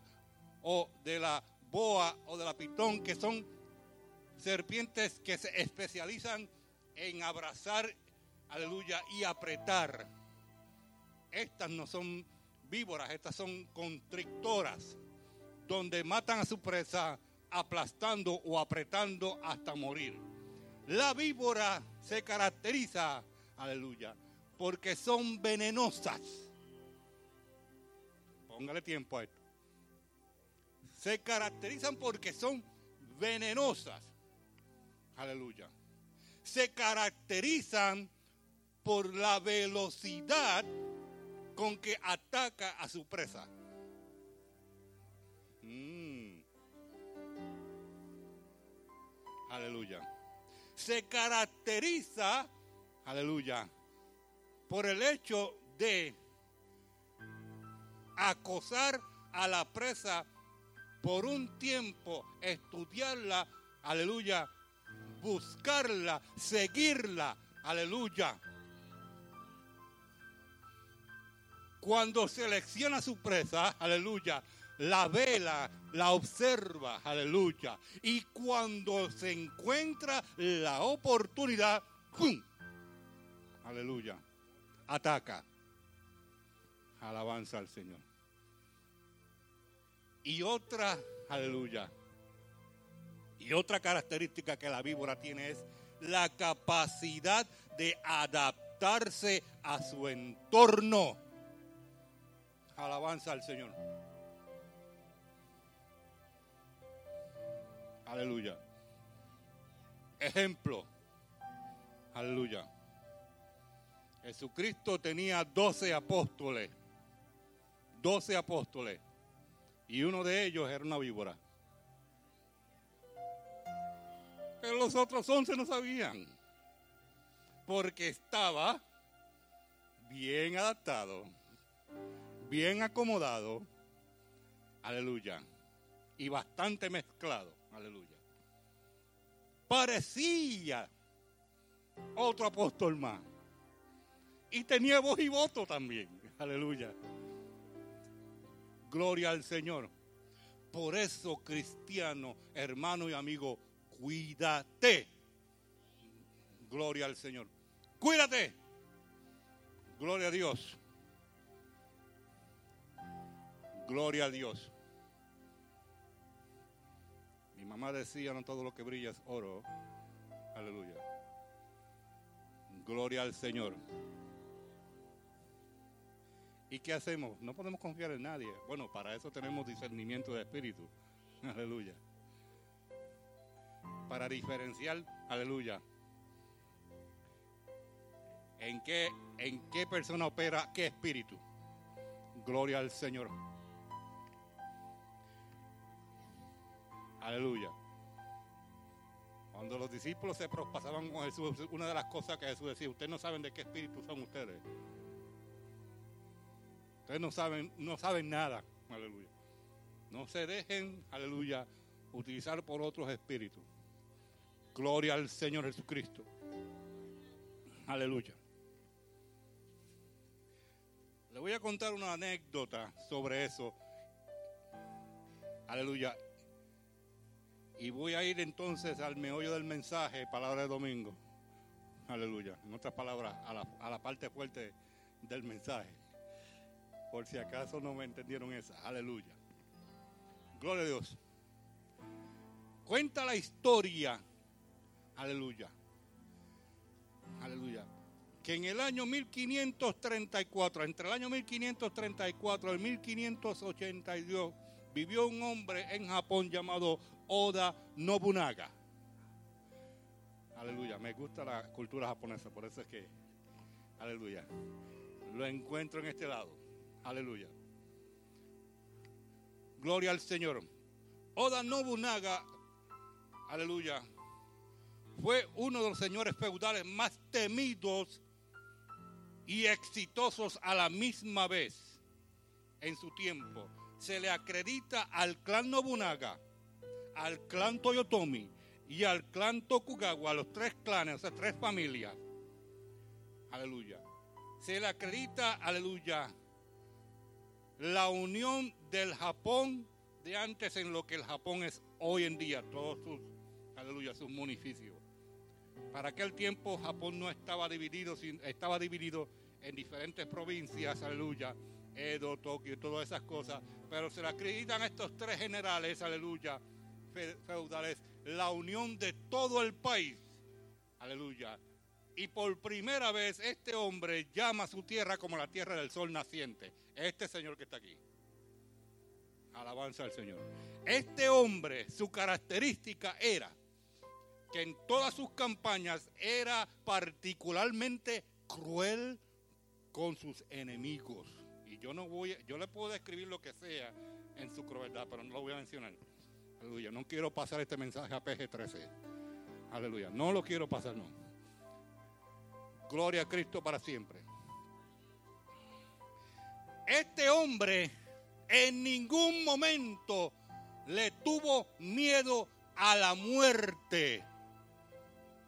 o de la boa o de la pitón, que son serpientes que se especializan en abrazar, aleluya, y apretar. Estas no son víboras, estas son constrictoras, donde matan a su presa aplastando o apretando hasta morir. La víbora se caracteriza, aleluya, porque son venenosas. Póngale tiempo a esto. Se caracterizan porque son venenosas. Aleluya. Se caracterizan por la velocidad con que ataca a su presa. Mm. Aleluya. Se caracteriza, aleluya, por el hecho de acosar a la presa por un tiempo, estudiarla, aleluya, buscarla, seguirla, aleluya. Cuando selecciona su presa, aleluya, la vela, la observa, aleluya. Y cuando se encuentra la oportunidad, ¡pum! Aleluya. Ataca. Alabanza al Señor. Y otra, aleluya. Y otra característica que la víbora tiene es la capacidad de adaptarse a su entorno. Alabanza al Señor. Aleluya. Ejemplo. Aleluya. Jesucristo tenía doce apóstoles. Doce apóstoles. Y uno de ellos era una víbora. Pero los otros once no sabían. Porque estaba bien adaptado, bien acomodado. Aleluya. Y bastante mezclado. Aleluya. Parecía otro apóstol más. Y tenía voz y voto también. Aleluya. Gloria al Señor. Por eso, cristiano, hermano y amigo, cuídate. Gloria al Señor. Cuídate. Gloria a Dios. Gloria a Dios. Mi mamá decía, no todo lo que brilla es oro. Aleluya. Gloria al Señor. ¿Y qué hacemos? No podemos confiar en nadie. Bueno, para eso tenemos discernimiento de espíritu. Aleluya. Para diferenciar, aleluya. ¿En qué, en qué persona opera qué espíritu? Gloria al Señor. Aleluya. Cuando los discípulos se pasaban con Jesús, una de las cosas que Jesús decía, ustedes no saben de qué espíritu son ustedes. Ustedes no saben, no saben nada. Aleluya. No se dejen, aleluya, utilizar por otros espíritus. Gloria al Señor Jesucristo. Aleluya. Le voy a contar una anécdota sobre eso. Aleluya. Y voy a ir entonces al meollo del mensaje, palabra de domingo. Aleluya. En otras palabras, a la, a la parte fuerte del mensaje. Por si acaso no me entendieron esa. Aleluya. Gloria a Dios. Cuenta la historia. Aleluya. Aleluya. Que en el año 1534, entre el año 1534 y el 1582, vivió un hombre en Japón llamado Oda Nobunaga. Aleluya. Me gusta la cultura japonesa, por eso es que, aleluya, lo encuentro en este lado. Aleluya. Gloria al Señor. Oda Nobunaga, aleluya, fue uno de los señores feudales más temidos y exitosos a la misma vez en su tiempo. Se le acredita al clan Nobunaga, al clan Toyotomi y al clan Tokugawa, a los tres clanes, o sea, tres familias. Aleluya. Se le acredita, aleluya, la unión del Japón de antes en lo que el Japón es hoy en día, todos sus, aleluya, sus municipios. Para aquel tiempo Japón no estaba dividido, estaba dividido en diferentes provincias, aleluya, Edo, Tokio, todas esas cosas, pero se le acreditan estos tres generales, aleluya, feudales, la unión de todo el país, aleluya. Y por primera vez este hombre llama a su tierra como la tierra del sol naciente. Este señor que está aquí. Alabanza al Señor. Este hombre, su característica era que en todas sus campañas era particularmente cruel con sus enemigos. Y yo no voy, yo le puedo describir lo que sea en su crueldad, pero no lo voy a mencionar. Aleluya. No quiero pasar este mensaje a PG-13. Aleluya. No lo quiero pasar, no. Gloria a Cristo para siempre. Este hombre en ningún momento le tuvo miedo a la muerte.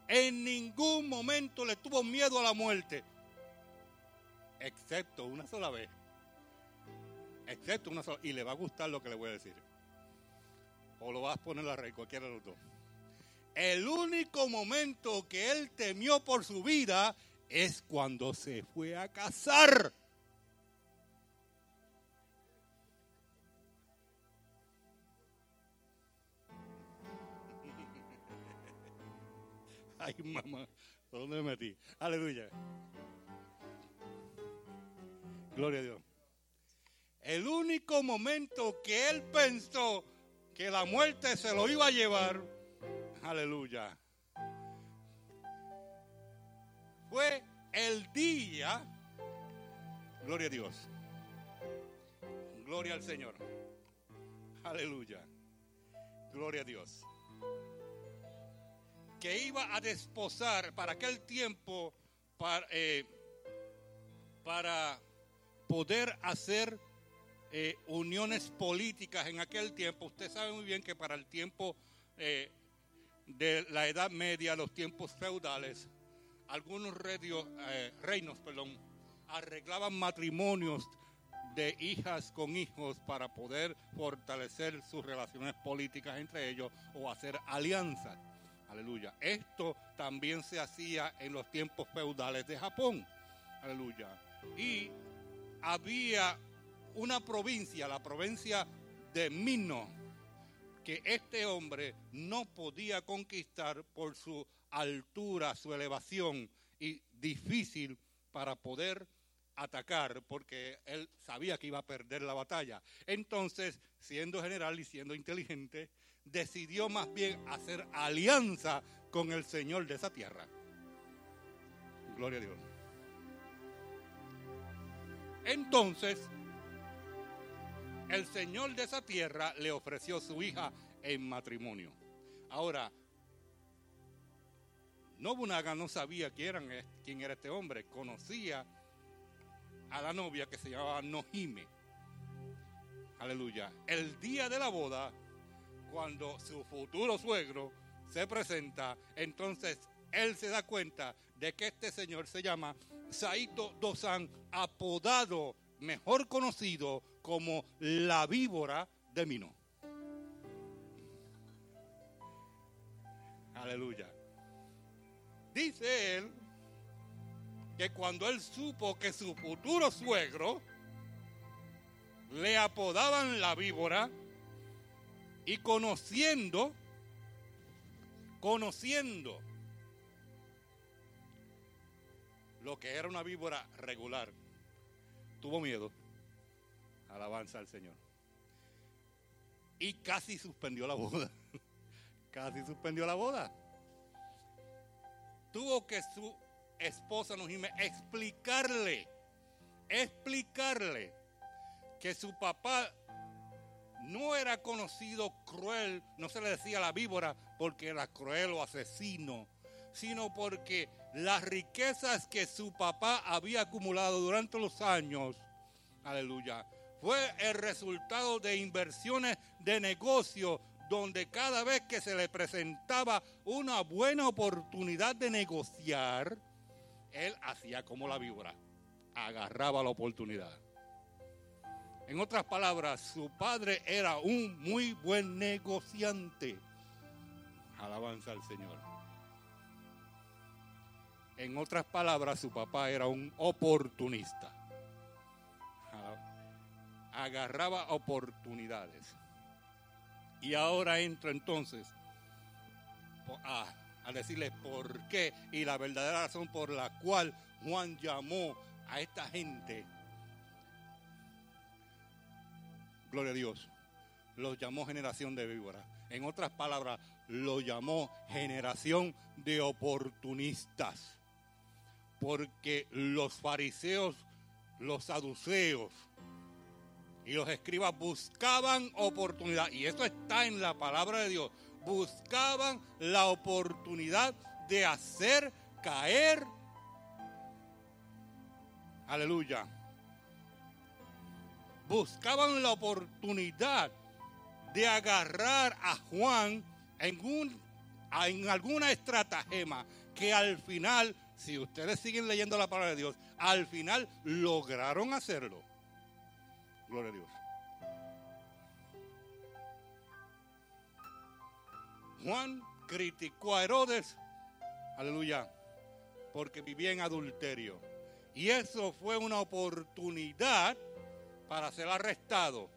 En ningún momento le tuvo miedo a la muerte. Excepto una sola vez. Excepto una sola. Y le va a gustar lo que le voy a decir. O lo vas a poner a rey, cualquiera de los dos. El único momento que él temió por su vida es cuando se fue a casar. Ay, mamá, ¿por dónde me metí? Aleluya. Gloria a Dios. El único momento que él pensó que la muerte se lo iba a llevar, aleluya, fue el día, gloria a Dios, gloria al Señor. aleluya, gloria a Dios, que iba a desposar para aquel tiempo, para, eh, para poder hacer eh, uniones políticas en aquel tiempo. Usted sabe muy bien que para el tiempo eh, de la Edad Media, los tiempos feudales, algunos eh, reinos perdón, arreglaban matrimonios de hijas con hijos para poder fortalecer sus relaciones políticas entre ellos o hacer alianzas. Aleluya. Esto también se hacía en los tiempos feudales de Japón. Aleluya. Y había una provincia, la provincia de Mino, que este hombre no podía conquistar por su altura, su elevación y difícil para poder atacar porque él sabía que iba a perder la batalla. Entonces, siendo general y siendo inteligente, decidió más bien hacer alianza con el Señor de esa tierra. Gloria a Dios. Entonces, el Señor de esa tierra le ofreció su hija en matrimonio. Ahora, Nobunaga no sabía quién era, quién era este hombre, conocía a la novia que se llamaba Nohime. Aleluya. El día de la boda, cuando su futuro suegro se presenta, entonces él se da cuenta de que este señor se llama Saito Dosan, apodado, mejor conocido como la víbora de Mino. Aleluya. Dice él que cuando él supo que su futuro suegro le apodaban la víbora y conociendo, conociendo lo que era una víbora regular, tuvo miedo. Alabanza al Señor. Y casi suspendió la boda. casi suspendió la boda. Tuvo que su esposa Nojime explicarle, explicarle que su papá no era conocido cruel, no se le decía la víbora porque era cruel o asesino, sino porque las riquezas que su papá había acumulado durante los años, aleluya, fue el resultado de inversiones de negocio donde cada vez que se le presentaba una buena oportunidad de negociar, él hacía como la víbora, agarraba la oportunidad. En otras palabras, su padre era un muy buen negociante. Alabanza al Señor. En otras palabras, su papá era un oportunista. Agarraba oportunidades. Y ahora entro entonces a, decirles por qué y la verdadera razón por la cual Juan llamó a esta gente. Gloria a Dios. Los llamó generación de víboras. En otras palabras, lo llamó generación de oportunistas. Porque los fariseos, los saduceos, y los escribas buscaban oportunidad. Y esto está en la palabra de Dios. Buscaban la oportunidad de hacer caer. Aleluya. Buscaban la oportunidad de agarrar a Juan en, un, en alguna estratagema que al final, si ustedes siguen leyendo la palabra de Dios, al final lograron hacerlo. Gloria a Dios. Juan criticó a Herodes, aleluya, porque vivía en adulterio. Y eso fue una oportunidad para ser arrestado.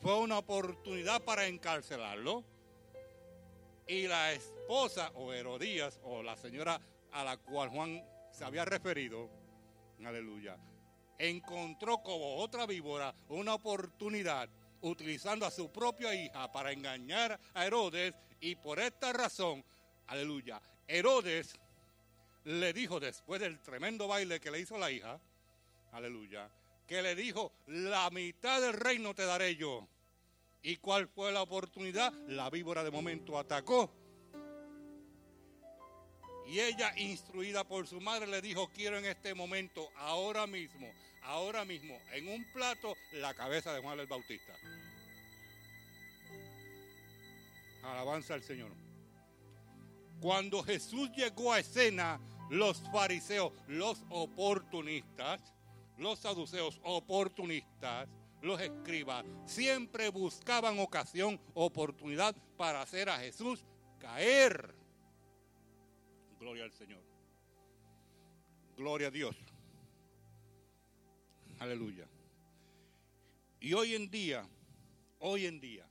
Fue una oportunidad para encarcelarlo. Y la esposa o Herodías o la señora a la cual Juan se había referido, aleluya, encontró como otra víbora una oportunidad utilizando a su propia hija para engañar a Herodes y por esta razón, aleluya, Herodes le dijo después del tremendo baile que le hizo la hija, aleluya, que le dijo, la mitad del reino te daré yo. ¿Y cuál fue la oportunidad? La víbora de momento atacó. Y ella, instruida por su madre, le dijo, quiero en este momento, ahora mismo, ahora mismo, en un plato, la cabeza de Juan el Bautista. Alabanza al Señor. Cuando Jesús llegó a escena, los fariseos, los oportunistas, los saduceos oportunistas, los escribas, siempre buscaban ocasión, oportunidad para hacer a Jesús caer. Gloria al Señor. Gloria a Dios. Aleluya. Y hoy en día, hoy en día,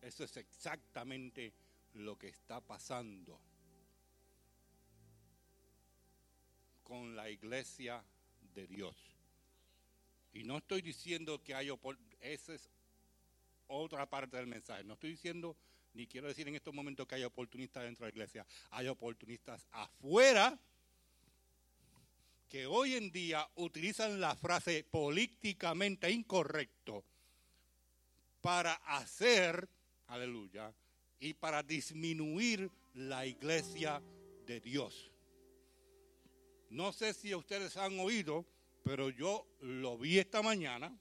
eso es exactamente lo que está pasando con la iglesia de Dios. Y no estoy diciendo que hay esa es otra parte del mensaje. No estoy diciendo ni quiero decir en estos momentos que hay oportunistas dentro de la iglesia. Hay oportunistas afuera que hoy en día utilizan la frase políticamente incorrecto para hacer, aleluya, y para disminuir la iglesia de Dios. No sé si ustedes han oído, pero yo lo vi esta mañana,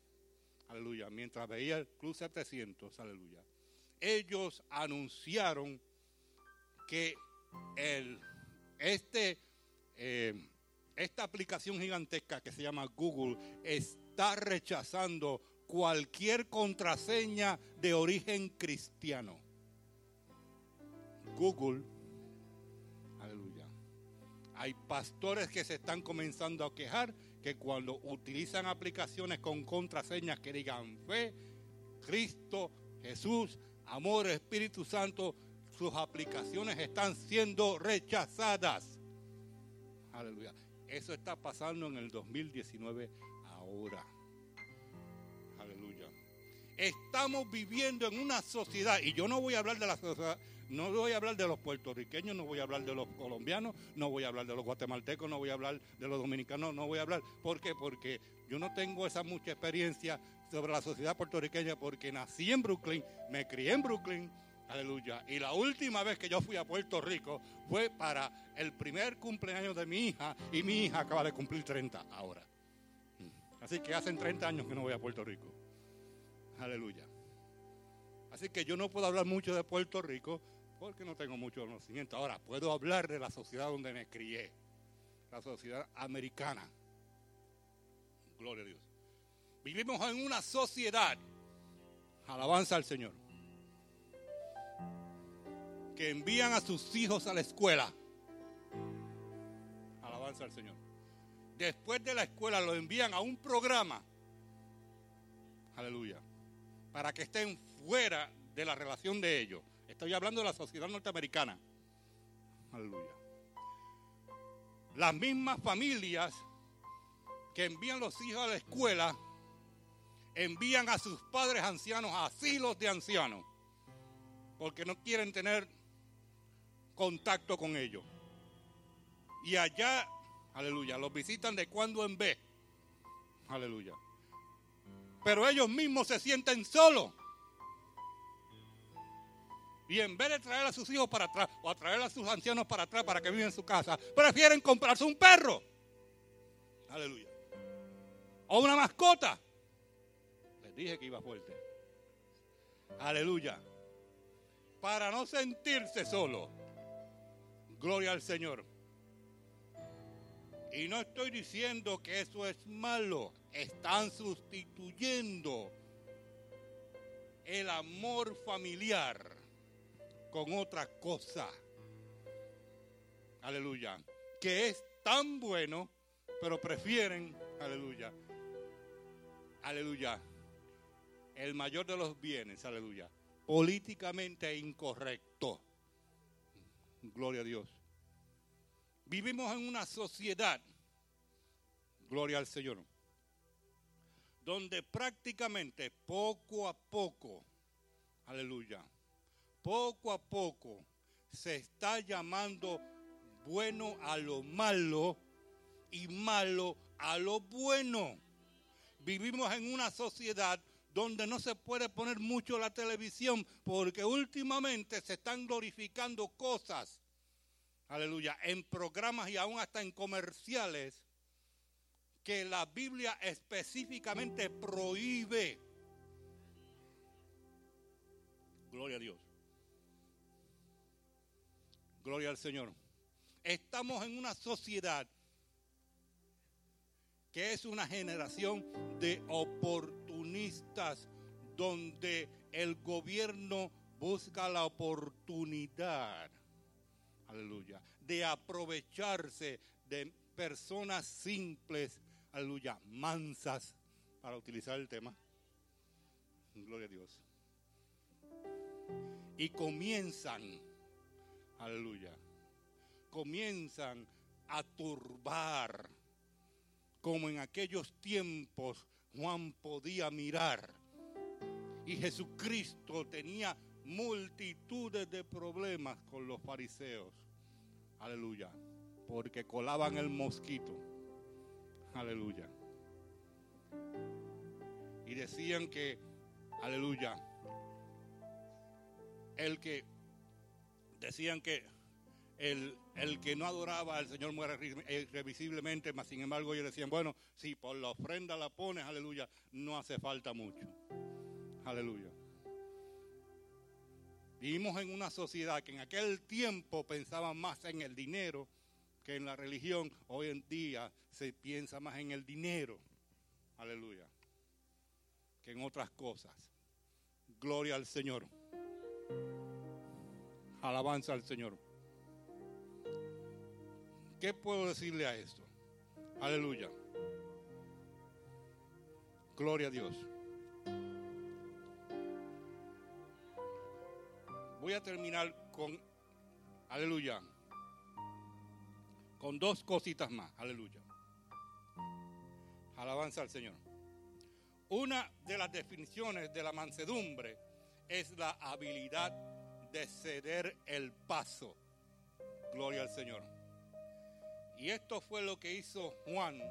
aleluya, mientras veía el Club 700, aleluya. Ellos anunciaron que el, este, eh, esta aplicación gigantesca que se llama Google está rechazando cualquier contraseña de origen cristiano. Google. Aleluya. Hay pastores que se están comenzando a quejar que cuando utilizan aplicaciones con contraseñas que digan fe, Cristo, Jesús, amor, Espíritu Santo, sus aplicaciones están siendo rechazadas. Aleluya. Eso está pasando en el 2019 ahora. Aleluya. Estamos viviendo en una sociedad, y yo no voy a hablar de la sociedad, no voy a hablar de los puertorriqueños, no voy a hablar de los colombianos, no voy a hablar de los guatemaltecos, no voy a hablar de los dominicanos, no voy a hablar. ¿Por qué? Porque yo no tengo esa mucha experiencia sobre la sociedad puertorriqueña porque nací en Brooklyn, me crié en Brooklyn, aleluya. Y la última vez que yo fui a Puerto Rico fue para el primer cumpleaños de mi hija y mi hija acaba de cumplir 30 ahora. Así que hacen 30 años que no voy a Puerto Rico. Aleluya. Así que yo no puedo hablar mucho de Puerto Rico porque no tengo mucho conocimiento. Ahora, puedo hablar de la sociedad donde me crié, la sociedad americana. Gloria a Dios. Vivimos en una sociedad, alabanza al Señor, que envían a sus hijos a la escuela. Alabanza al Señor. Después de la escuela lo envían a un programa. Aleluya. Para que estén fuera de la relación de ellos. Estoy hablando de la sociedad norteamericana. Aleluya. Las mismas familias que envían los hijos a la escuela envían a sus padres ancianos a asilos de ancianos porque no quieren tener contacto con ellos. Y allá, aleluya, los visitan de cuando en vez. Aleluya. Pero ellos mismos se sienten solos. Y en vez de traer a sus hijos para atrás o a traer a sus ancianos para atrás para que vivan en su casa, prefieren comprarse un perro. Aleluya. O una mascota. Les dije que iba fuerte. Aleluya. Para no sentirse solo. Gloria al Señor. Y no estoy diciendo que eso es malo. Están sustituyendo el amor familiar con otra cosa. Aleluya. Que es tan bueno, pero prefieren, aleluya. Aleluya. El mayor de los bienes, aleluya. Políticamente incorrecto. Gloria a Dios. Vivimos en una sociedad, gloria al Señor, donde prácticamente poco a poco, aleluya, poco a poco se está llamando bueno a lo malo y malo a lo bueno. Vivimos en una sociedad donde no se puede poner mucho la televisión, porque últimamente se están glorificando cosas, aleluya, en programas y aún hasta en comerciales, que la Biblia específicamente prohíbe. Gloria a Dios. Gloria al Señor. Estamos en una sociedad que es una generación de donde el gobierno busca la oportunidad, aleluya, de aprovecharse de personas simples, aleluya, mansas, para utilizar el tema. Gloria a Dios. Y comienzan, aleluya, comienzan a turbar como en aquellos tiempos Juan podía mirar. Y Jesucristo tenía multitudes de problemas con los fariseos. Aleluya. Porque colaban el mosquito. Aleluya. Y decían que, aleluya, el que, decían que el, el, que no adoraba al Señor muere irrevisiblemente, mas sin embargo ellos decían, bueno, si por la ofrenda la pones, aleluya, no hace falta mucho. Aleluya. Vivimos en una sociedad que en aquel tiempo pensaba más en el dinero que en la religión. Hoy en día se piensa más en el dinero. Aleluya. Que en otras cosas. Gloria al Señor. Alabanza al Señor. ¿Qué puedo decirle a esto? Aleluya. Gloria a Dios. Voy a terminar con, aleluya, con dos cositas más, aleluya. Alabanza al Señor. Una de las definiciones de la mansedumbre es la habilidad de ceder el paso. Gloria al Señor. Y esto fue lo que hizo Juan,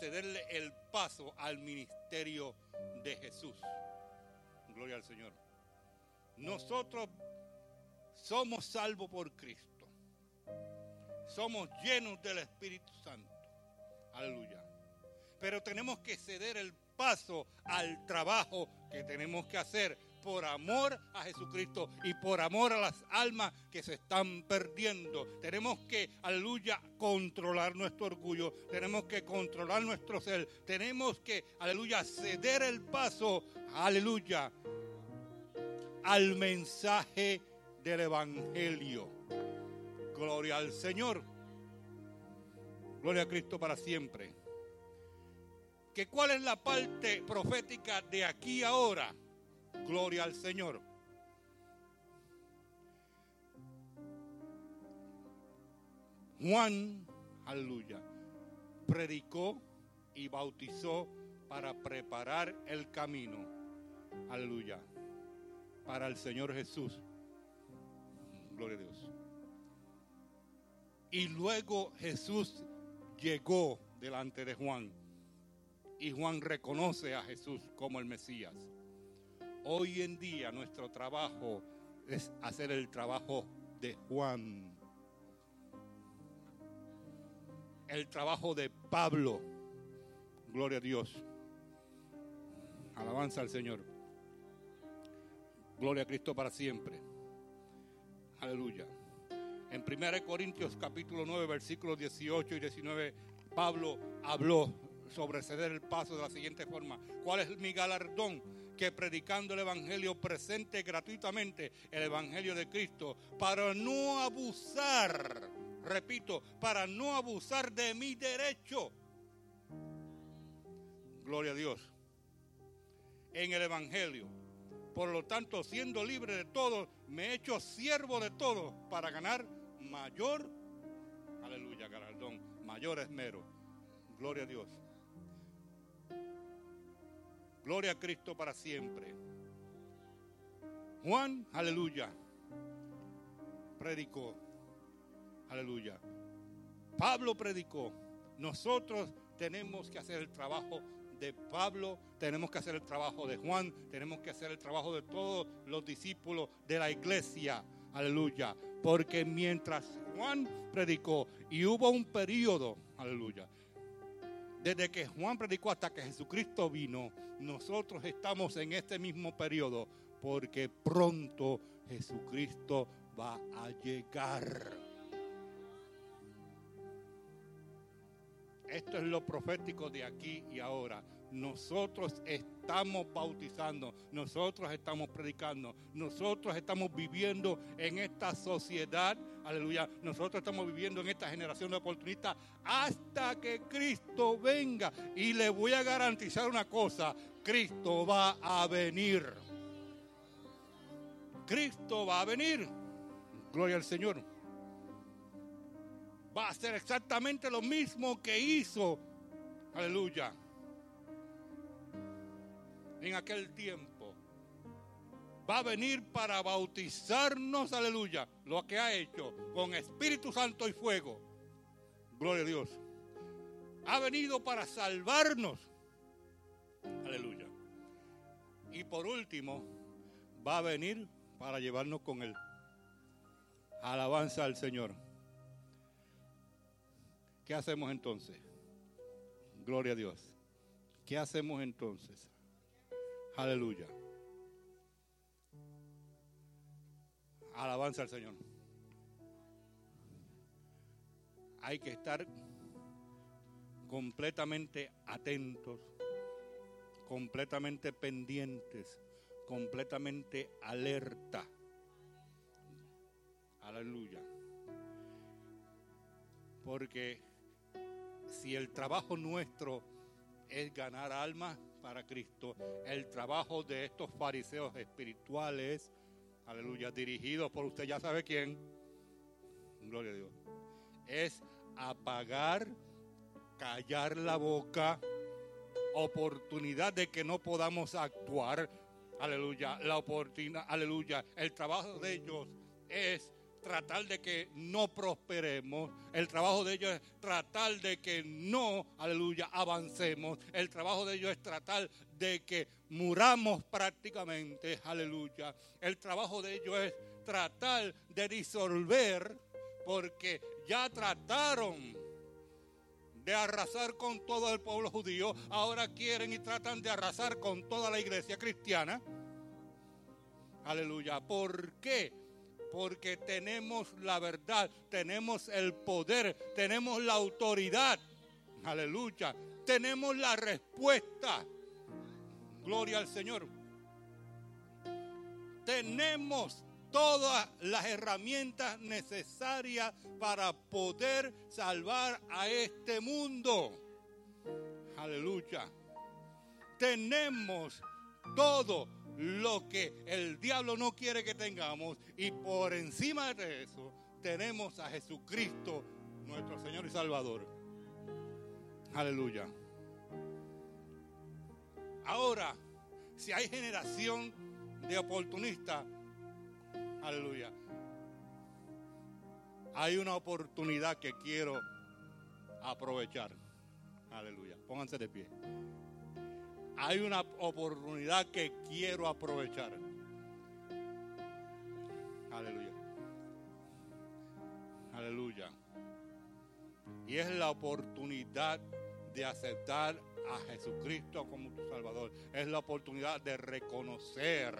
cederle el paso al ministerio de Jesús. Gloria al Señor. Nosotros somos salvos por Cristo. Somos llenos del Espíritu Santo. Aleluya. Pero tenemos que ceder el paso al trabajo que tenemos que hacer por amor a Jesucristo y por amor a las almas que se están perdiendo. Tenemos que, aleluya, controlar nuestro orgullo, tenemos que controlar nuestro ser, tenemos que, aleluya, ceder el paso, aleluya, al mensaje del Evangelio. Gloria al Señor. Gloria a Cristo para siempre. ¿Que ¿Cuál es la parte profética de aquí ahora? Gloria al Señor. Juan, aleluya, predicó y bautizó para preparar el camino, aleluya, para el Señor Jesús. Gloria a Dios. Y luego Jesús llegó delante de Juan. Y Juan reconoce a Jesús como el Mesías. Hoy en día nuestro trabajo es hacer el trabajo de Juan. El trabajo de Pablo. Gloria a Dios. Alabanza al Señor. Gloria a Cristo para siempre. Aleluya. En 1 Corintios capítulo 9 versículos 18 y 19 Pablo habló sobre ceder el paso de la siguiente forma. ¿Cuál es mi galardón? Que predicando el Evangelio presente gratuitamente el Evangelio de Cristo para no abusar, repito, para no abusar de mi derecho. Gloria a Dios. En el Evangelio. Por lo tanto, siendo libre de todo, me he hecho siervo de todo para ganar mayor, aleluya, galardón, mayor esmero. Gloria a Dios. Gloria a Cristo para siempre. Juan, aleluya, predicó. Aleluya. Pablo predicó. Nosotros tenemos que hacer el trabajo de Pablo, tenemos que hacer el trabajo de Juan, tenemos que hacer el trabajo de todos los discípulos de la iglesia. Aleluya. Porque mientras Juan predicó y hubo un periodo, aleluya, desde que Juan predicó hasta que Jesucristo vino, nosotros estamos en este mismo periodo porque pronto Jesucristo va a llegar. Esto es lo profético de aquí y ahora. Nosotros estamos bautizando, nosotros estamos predicando, nosotros estamos viviendo en esta sociedad, aleluya, nosotros estamos viviendo en esta generación de oportunistas hasta que Cristo venga. Y le voy a garantizar una cosa, Cristo va a venir. Cristo va a venir. Gloria al Señor. Va a hacer exactamente lo mismo que hizo. Aleluya. En aquel tiempo. Va a venir para bautizarnos, aleluya, lo que ha hecho con Espíritu Santo y fuego. Gloria a Dios. Ha venido para salvarnos. Aleluya. Y por último, va a venir para llevarnos con él. Alabanza al Señor. ¿Qué hacemos entonces? Gloria a Dios. ¿Qué hacemos entonces? Aleluya. Alabanza al Señor. Hay que estar completamente atentos, completamente pendientes, completamente alerta. Aleluya. Porque si el trabajo nuestro es ganar almas para Cristo, el trabajo de estos fariseos espirituales, aleluya, dirigidos por usted ya sabe quién, gloria a Dios, es apagar, callar la boca, oportunidad de que no podamos actuar, aleluya, la oportunidad, aleluya, el trabajo de ellos es tratar de que no prosperemos. El trabajo de ellos es tratar de que no, aleluya, avancemos. El trabajo de ellos es tratar de que muramos prácticamente, aleluya. El trabajo de ellos es tratar de disolver porque ya trataron de arrasar con todo el pueblo judío, ahora quieren y tratan de arrasar con toda la iglesia cristiana. Aleluya. ¿Por qué? Porque tenemos la verdad, tenemos el poder, tenemos la autoridad. Aleluya. Tenemos la respuesta. Gloria al Señor. Tenemos todas las herramientas necesarias para poder salvar a este mundo. Aleluya. Tenemos todo lo que el diablo no quiere que tengamos y por encima de eso tenemos a Jesucristo, nuestro Señor y Salvador. Aleluya. Ahora, si hay generación de oportunistas, aleluya, hay una oportunidad que quiero aprovechar. Aleluya. Pónganse de pie hay una oportunidad que quiero aprovechar. Aleluya. Aleluya. Y es la oportunidad de aceptar a Jesucristo como tu Salvador. Es la oportunidad de reconocer.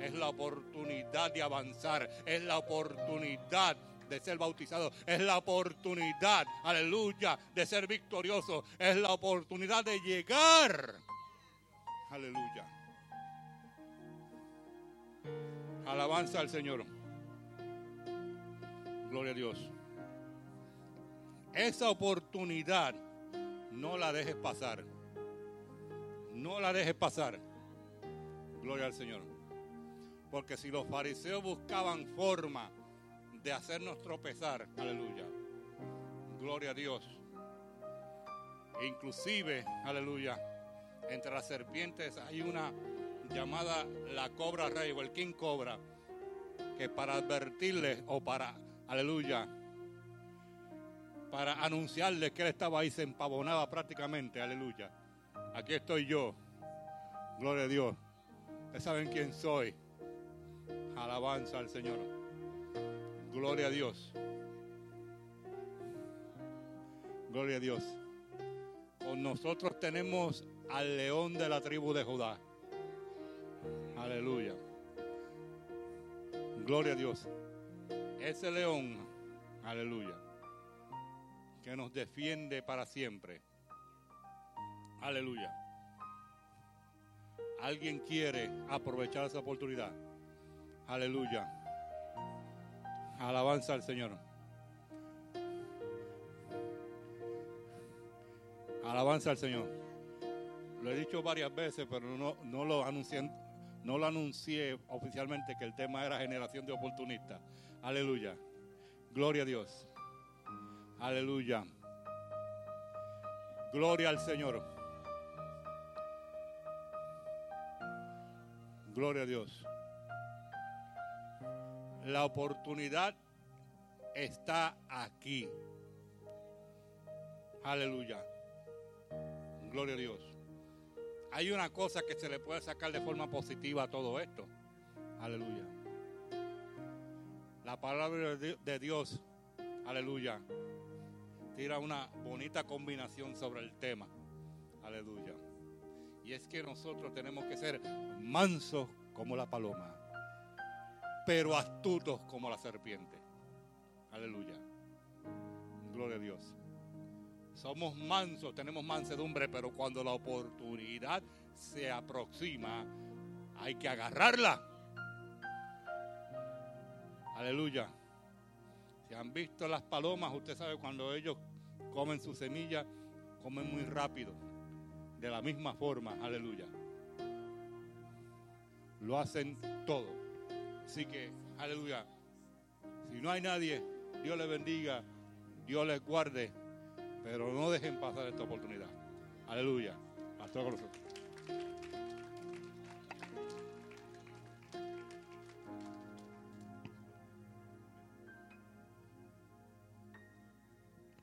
Es la oportunidad de avanzar. Es la oportunidad de ser bautizado. Es la oportunidad, aleluya, de ser victorioso. Es la oportunidad de llegar Aleluya. Alabanza al Señor. Gloria a Dios. Esa oportunidad no la dejes pasar. No la dejes pasar. Gloria al Señor. Porque si los fariseos buscaban forma de hacernos tropezar, aleluya. Gloria a Dios. E inclusive, aleluya, entre las serpientes hay una llamada la cobra rey o el king cobra, que para advertirle o para, aleluya, para anunciarle que él estaba ahí, se empavonaba prácticamente, aleluya. Aquí estoy yo. Gloria a Dios. Ustedes saben quién soy. Alabanza al Señor. Gloria a Dios. Gloria a Dios. Con nosotros tenemos al león de la tribu de Judá. Aleluya. Gloria a Dios. Ese león, aleluya, que nos defiende para siempre. Aleluya. Alguien quiere aprovechar esa oportunidad. Aleluya. Alabanza al Señor. Alabanza al Señor. Lo he dicho varias veces, pero no, no lo anuncié, no lo anuncié oficialmente que el tema era generación de oportunistas. Aleluya. Gloria a Dios. Aleluya. Gloria al Señor. Gloria a Dios. La oportunidad está aquí. Aleluya. Gloria a Dios. Hay una cosa que se le puede sacar de forma positiva a todo esto. Aleluya. La palabra de Dios, aleluya, tira una bonita combinación sobre el tema. Aleluya. Y es que nosotros tenemos que ser mansos como la paloma, pero astutos como la serpiente. Aleluya. Gloria a Dios. Somos mansos, tenemos mansedumbre, pero cuando la oportunidad se aproxima, hay que agarrarla. Aleluya. Si han visto las palomas, usted sabe cuando ellos comen su semilla, comen muy rápido. De la misma forma, aleluya. Lo hacen todo. Así que, aleluya. Si no hay nadie, Dios les bendiga, Dios les guarde, pero no dejen pasar esta oportunidad. Aleluya. Pastor con nosotros.